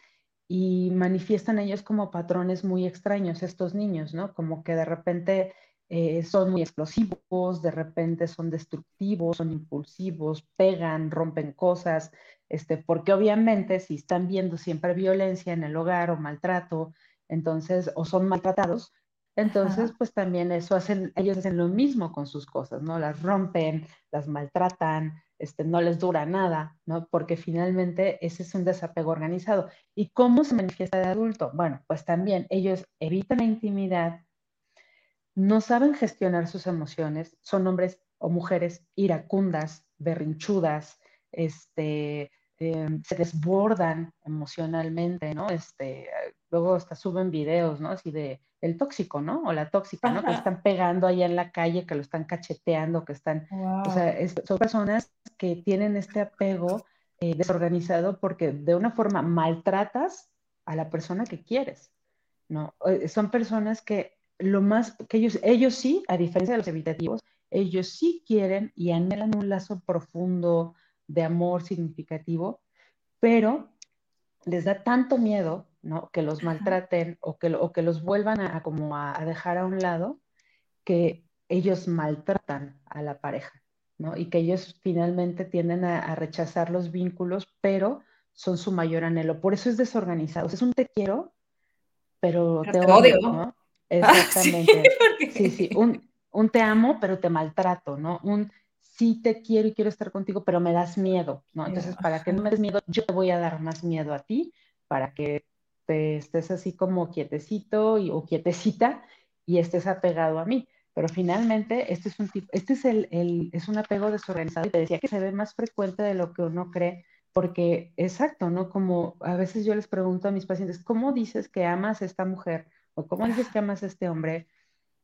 y manifiestan ellos como patrones muy extraños estos niños, ¿no? Como que de repente eh, son muy explosivos, de repente son destructivos, son impulsivos, pegan, rompen cosas, este, porque obviamente si están viendo siempre violencia en el hogar o maltrato, entonces, o son maltratados, entonces, pues también eso hacen, ellos hacen lo mismo con sus cosas, ¿no? Las rompen, las maltratan, este, no les dura nada, ¿no? Porque finalmente ese es un desapego organizado. ¿Y cómo se manifiesta de adulto? Bueno, pues también ellos evitan la intimidad, no saben gestionar sus emociones, son hombres o mujeres iracundas, berrinchudas, este, em, se desbordan emocionalmente, ¿no? Este, luego hasta suben videos, ¿no? Así de el tóxico, ¿no? O la tóxica, ¿no? Que están pegando ahí en la calle, que lo están cacheteando, que están, o sea, son personas que tienen este apego eh, desorganizado porque de una forma maltratas a la persona que quieres, ¿no? Eh, son personas que lo más que ellos, ellos sí, a diferencia de los evitativos, ellos sí quieren y anhelan un lazo profundo de amor significativo, pero les da tanto miedo, ¿no? Que los maltraten o que, o que los vuelvan a, como a, dejar a un lado, que ellos maltratan a la pareja, ¿no? Y que ellos finalmente tienden a, rechazar los vínculos, pero son su mayor anhelo. Por eso es desorganizado. Es un te quiero, pero, te, odio, ¿no? Exactamente. sí, sí, Un, te amo, pero te maltrato, ¿no? Un sí te quiero y quiero estar contigo, pero me das miedo, ¿no? Entonces, para que no me des miedo, yo te voy a dar más miedo a ti, para que te estés así como quietecito y, o quietecita y estés apegado a mí. Pero finalmente, este es un tipo, este es el, el, es un apego desorganizado y te decía que se ve más frecuente de lo que uno cree, porque exacto, ¿no? Como a veces yo les pregunto a mis pacientes, ¿cómo dices que amas a esta mujer? ¿O cómo dices que amas a este hombre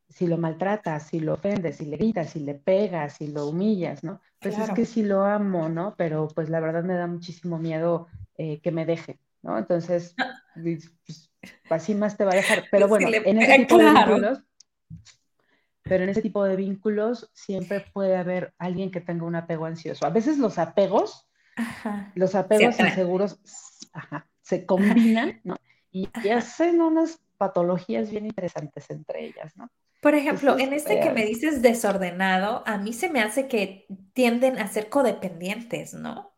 si lo maltratas, si lo ofendes, si le gritas, si le pegas, si lo humillas, ¿no? Pues es que sí lo amo, ¿no? Pero pues la verdad me da muchísimo miedo eh, que me deje, ¿no? Entonces, pues, así más te va a dejar. Pero bueno, en ese tipo de vínculos, pero en ese tipo de vínculos siempre puede haber alguien que tenga un apego ansioso. A veces los apegos, los apegos inseguros, se combinan, ¿no? Y hacen unas patologías bien interesantes entre ellas, ¿no? Por ejemplo, en este que me dices desordenado, a mí se me hace que tienden a ser codependientes, ¿no?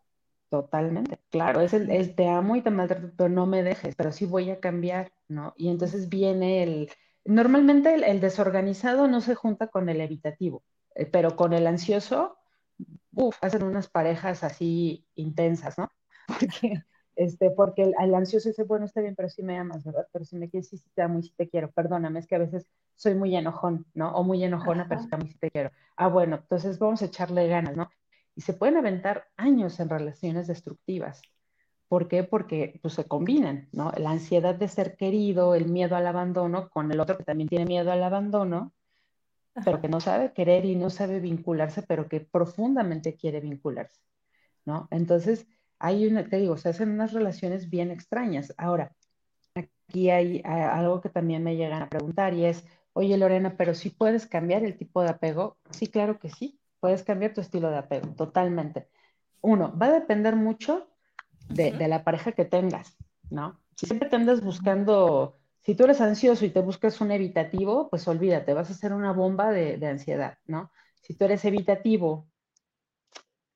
Totalmente, claro, es el, te amo y te maltrato, pero no me dejes, pero sí voy a cambiar, ¿no? Y entonces viene el, normalmente el, desorganizado no se junta con el evitativo, eh, pero con el ansioso, uff, hacen unas parejas así intensas, ¿no? Porque este, porque el, ansioso dice, bueno, está bien, pero sí me amas, ¿verdad? Pero si me quieres, sí, sí te amo y sí te quiero, perdóname, es que a veces soy muy enojón, ¿no? O muy enojona, pero sí te amo y sí te quiero. Ah, bueno, entonces vamos a echarle ganas, ¿no? Y se pueden aventar años en relaciones destructivas. ¿Por qué? Porque pues, se combinan, ¿no? La ansiedad de ser querido, el miedo al abandono, con el otro que también tiene miedo al abandono, pero que no sabe querer y no sabe vincularse, pero que profundamente quiere vincularse, ¿no? Entonces, hay una, te digo, se hacen unas relaciones bien extrañas. Ahora, aquí hay, algo que también me llegan a preguntar y es, oye Lorena, pero si puedes cambiar el tipo de apego. Sí, claro que sí, puedes cambiar tu estilo de apego, totalmente. Uno, va a depender mucho de, la pareja que tengas, ¿no? Si siempre te andas buscando Si tú eres ansioso y te buscas un evitativo, pues olvídate, vas a ser una bomba de, de ansiedad, ¿no? Si tú eres evitativo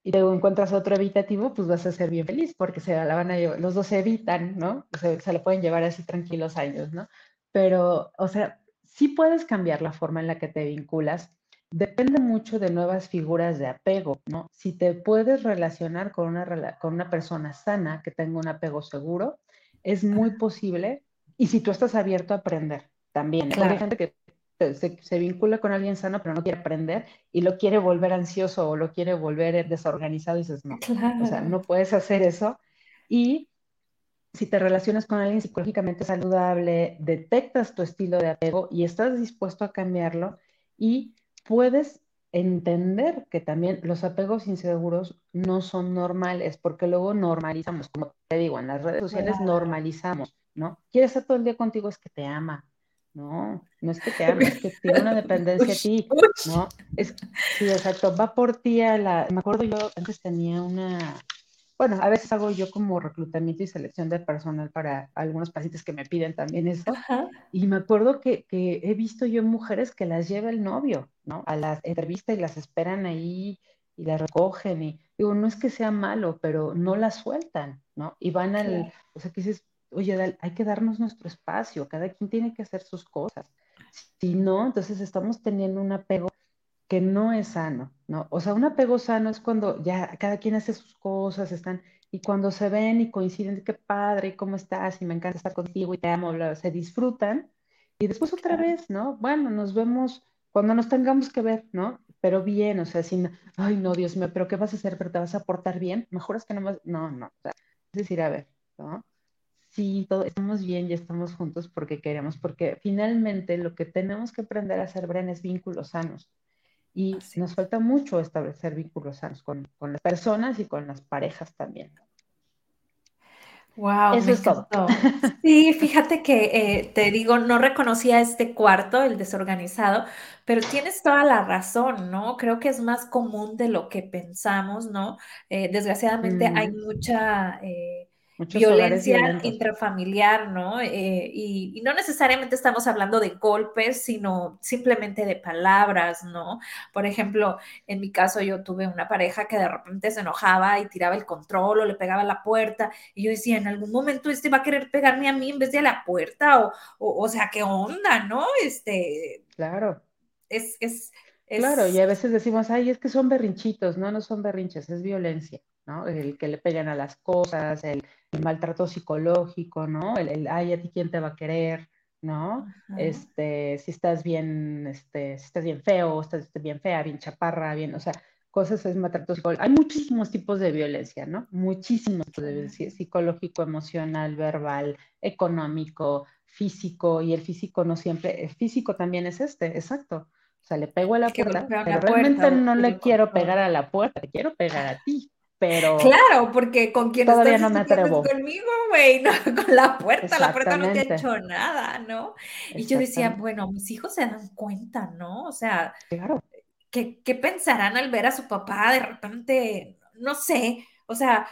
y luego encuentras otro evitativo, pues vas a ser bien feliz porque se la van a llevar, los dos se evitan, ¿no? Se, se pueden llevar así tranquilos años, ¿no? Pero, o sea, sí puedes cambiar la forma en la que te vinculas. Depende mucho de nuevas figuras de apego, ¿no? Si te puedes relacionar con una, con una persona sana que tenga un apego seguro, es muy posible. Y si tú estás abierto a aprender, también. Hay gente que se, vincula con alguien sano, pero no quiere aprender y lo quiere volver ansioso o lo quiere volver desorganizado y dices, no, o sea, no puedes hacer eso. Y si te relacionas con alguien psicológicamente saludable, detectas tu estilo de apego y estás dispuesto a cambiarlo y puedes entender que también los apegos inseguros no son normales, porque luego normalizamos, como te digo, en las redes sociales normalizamos, ¿no? Quieres estar todo el día contigo, es que te ama, no, no es que te ame, es que tiene una dependencia a ti, ¿no? Es, sí, exacto, va por ti a la... Me acuerdo yo, antes tenía una... Bueno, a veces hago yo como reclutamiento y selección de personal para algunos pacientes que me piden también eso. Y me acuerdo que, que, he visto yo mujeres que las lleva el novio, ¿no? A la entrevista y las esperan ahí y las recogen. Y digo, no es que sea malo, pero no las sueltan, ¿no? Y van al, o sea, que dices, oye, hay que darnos nuestro espacio, cada quien tiene que hacer sus cosas. Si no, entonces estamos teniendo un apego que no es sano, ¿no? O sea, un apego sano es cuando ya cada quien hace sus cosas, están, y cuando se ven y coinciden, qué padre, ¿cómo estás? Y me encanta estar contigo y te amo, se disfrutan. Y después otra vez, ¿no? Bueno, nos vemos cuando nos tengamos que ver, ¿no? Pero bien, o sea, sin, ay, no, Dios mío, pero ¿qué vas a hacer? ¿Pero te vas a portar bien? Mejor es que no más, no, no, o sea, es decir, a ver, ¿no? sí, todo, estamos bien y estamos juntos porque queremos, porque finalmente lo que tenemos que aprender a hacer, Bren, es vínculos sanos. Y nos falta mucho establecer vínculos sanos con, con, las personas y con las parejas también. Wow, eso es todo. Sí, fíjate que eh, te digo, no reconocía este cuarto, el desorganizado, pero tienes toda la razón, ¿no? Creo que es más común de lo que pensamos, ¿no? Eh, desgraciadamente hay mm. mucha eh, violencia intrafamiliar, ¿no? Eh, y, no necesariamente estamos hablando de golpes, sino simplemente de palabras, ¿no? Por ejemplo, en mi caso yo tuve una pareja que de repente se enojaba y tiraba el control o le pegaba la puerta y yo decía, en algún momento este va a querer pegarme a mí en vez de a la puerta o, o, sea, ¿qué onda, no? Este... Claro. Es, es, Claro, y a veces decimos, ay, es que son berrinchitos, no, no son berrinches, es violencia, ¿no? El que le pegan a las cosas, el, maltrato psicológico, ¿no? El, ay, a ti quién te va a querer, ¿no? Este, si estás bien, este, si estás bien feo, estás bien fea, bien chaparra, bien, o sea, cosas es maltrato psicológico. Hay muchísimos tipos de violencia, ¿no? Muchísimos tipos de violencia, psicológico, emocional, verbal, económico, físico, y el físico no siempre, el físico también es este, exacto. O sea, le pego a la puerta, pero realmente no le quiero pegar a la puerta, le quiero pegar a ti. Pero claro, porque con quien todavía no me atrevo. conmigo, güey, no, con la puerta, la puerta no te ha hecho nada, ¿no? Y yo decía, bueno, mis hijos se dan cuenta, ¿no? O sea, claro. ¿qué, ¿qué pensarán al ver a su papá de repente? No sé, o sea,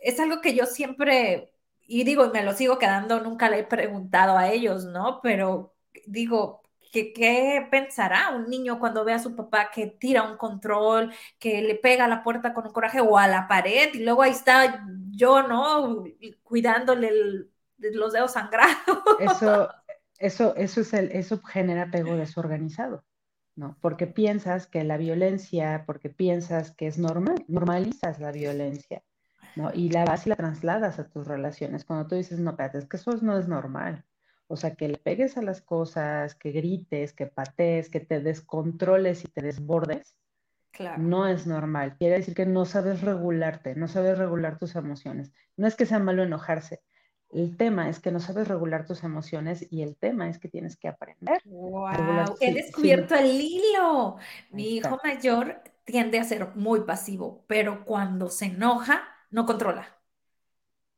es algo que yo siempre, y digo, y me lo sigo quedando, nunca le he preguntado a ellos, ¿no? Pero digo, ¿Qué, pensará un niño cuando ve a su papá que tira un control, que le pega a la puerta con un coraje o a la pared y luego ahí está yo, ¿no? Cuidándole los dedos sangrados. Eso, eso, eso, es el, eso genera apego desorganizado, ¿no? Porque piensas que la violencia, porque piensas que es normal, normalizas la violencia, ¿no? Y la vas y la trasladas a tus relaciones. Cuando tú dices, no, espérate, es que eso no es normal o sea, que le pegues a las cosas, que grites, que patees, que te descontroles y te desbordes, no es normal. Quiere decir que no sabes regularte, no sabes regular tus emociones. No es que sea malo enojarse. El tema es que no sabes regular tus emociones y el tema es que tienes que aprender. ¡Wow! He descubierto el hilo. Mi hijo mayor tiende a ser muy pasivo, pero cuando se enoja, no controla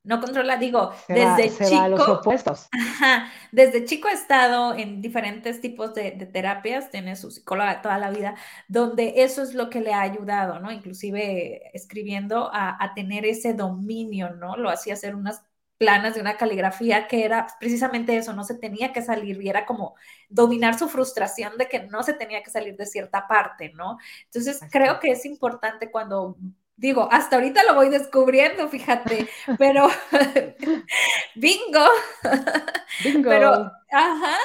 no controla, digo, desde chico. los opuestos. desde chico he estado en diferentes tipos de, terapias, tiene su psicóloga toda la vida, donde eso es lo que le ha ayudado, ¿no? Inclusive escribiendo a, tener ese dominio, ¿no? Lo hacía hacer unas planas de una caligrafía que era precisamente eso, no se tenía que salir y era como dominar su frustración de que no se tenía que salir de cierta parte, ¿no? Entonces, creo que es importante cuando Digo, hasta ahorita lo voy descubriendo, fíjate, pero bingo. bingo. Pero, ajá,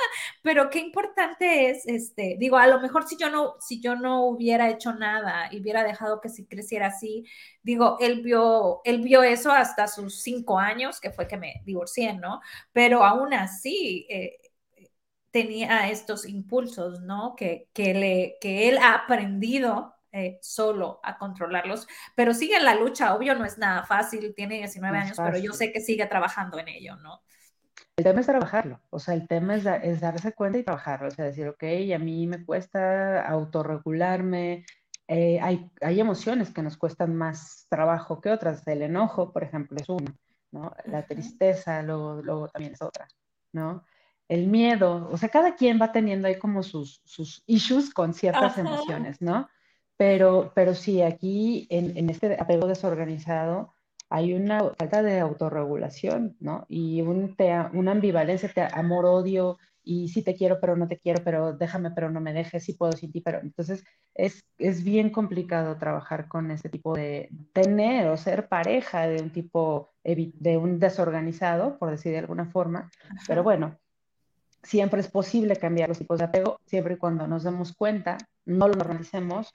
pero qué importante es, este, digo, a lo mejor si yo no, si yo no hubiera hecho nada y hubiera dejado que si creciera así, digo, él vio, él vio eso hasta sus cinco años, que fue que me divorcié, ¿no? Pero aún así, eh, tenía estos impulsos, ¿no? Que, que, le, que él ha aprendido eh, solo a controlarlos, pero sigue en la lucha, obvio no es nada fácil, tiene 19 años, pero yo sé que sigue trabajando en ello, ¿no? El tema es trabajarlo, o sea, el tema es, es darse cuenta y trabajarlo, o sea, decir, ok, a mí me cuesta autorregularme, eh, hay, hay emociones que nos cuestan más trabajo que otras, el enojo, por ejemplo, es una, ¿no? La tristeza, luego, luego también es otra, ¿no? el miedo, o sea, cada quien va teniendo ahí como sus, sus issues con ciertas emociones, ¿no? Pero, pero sí, aquí en, este apego desorganizado hay una falta de autorregulación, ¿no? Y un una ambivalencia, amor-odio, y sí te quiero, pero no te quiero, pero déjame, pero no me dejes, sí puedo sin ti, pero entonces es, es bien complicado trabajar con ese tipo de tener o ser pareja de un tipo, de un desorganizado, por decir de alguna forma, pero bueno, siempre es posible cambiar los tipos de apego, siempre y cuando nos demos cuenta, no lo normalicemos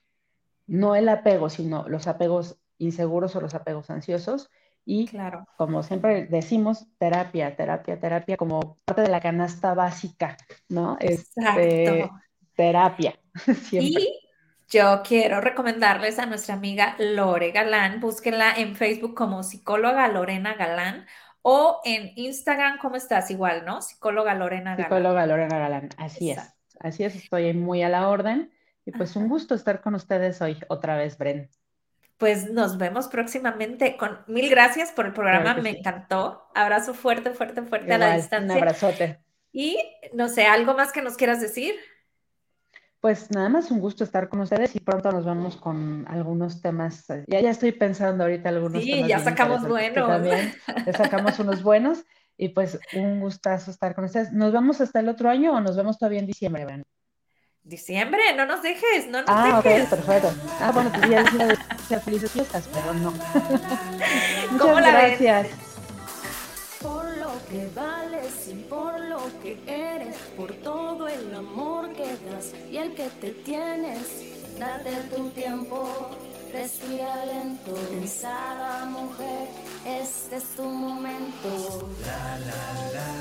no el apego, sino los apegos inseguros o los apegos ansiosos. Y claro. como siempre decimos, terapia, terapia, terapia como parte de la canasta básica, ¿no? Este, Exacto. terapia. Y yo quiero recomendarles a nuestra amiga Lore Galán, búsquenla en Facebook como psicóloga Lorena Galán o en Instagram, ¿cómo estás? Igual, ¿no? Psicóloga Lorena Galán. Psicóloga Lorena Galán, así es. Así es, estoy muy a la orden. Y pues un gusto estar con ustedes hoy otra vez, Bren. Pues nos vemos próximamente. Con mil gracias por el programa, me encantó. Abrazo fuerte, fuerte, fuerte a la distancia. Un abrazote. Y no sé, ¿algo más que nos quieras decir? Pues nada más un gusto estar con ustedes y pronto nos vamos con algunos temas. Ya, ya estoy pensando ahorita algunos temas. Sí, ya sacamos buenos. También ya sacamos unos buenos y pues un gustazo estar con ustedes. ¿Nos vamos hasta el otro año o nos vemos todavía en diciembre, Bren? Diciembre, no nos dejes, no nos ah, dejes. Ah, ok, perfecto. Ah, bueno, pues ya decía felices fiestas, pero no. Muchas gracias. Por lo que vales y por lo que eres, por todo el amor que das y el que te tienes, date tu tiempo, respira lento, pensada mujer, este es tu momento. La, la, la.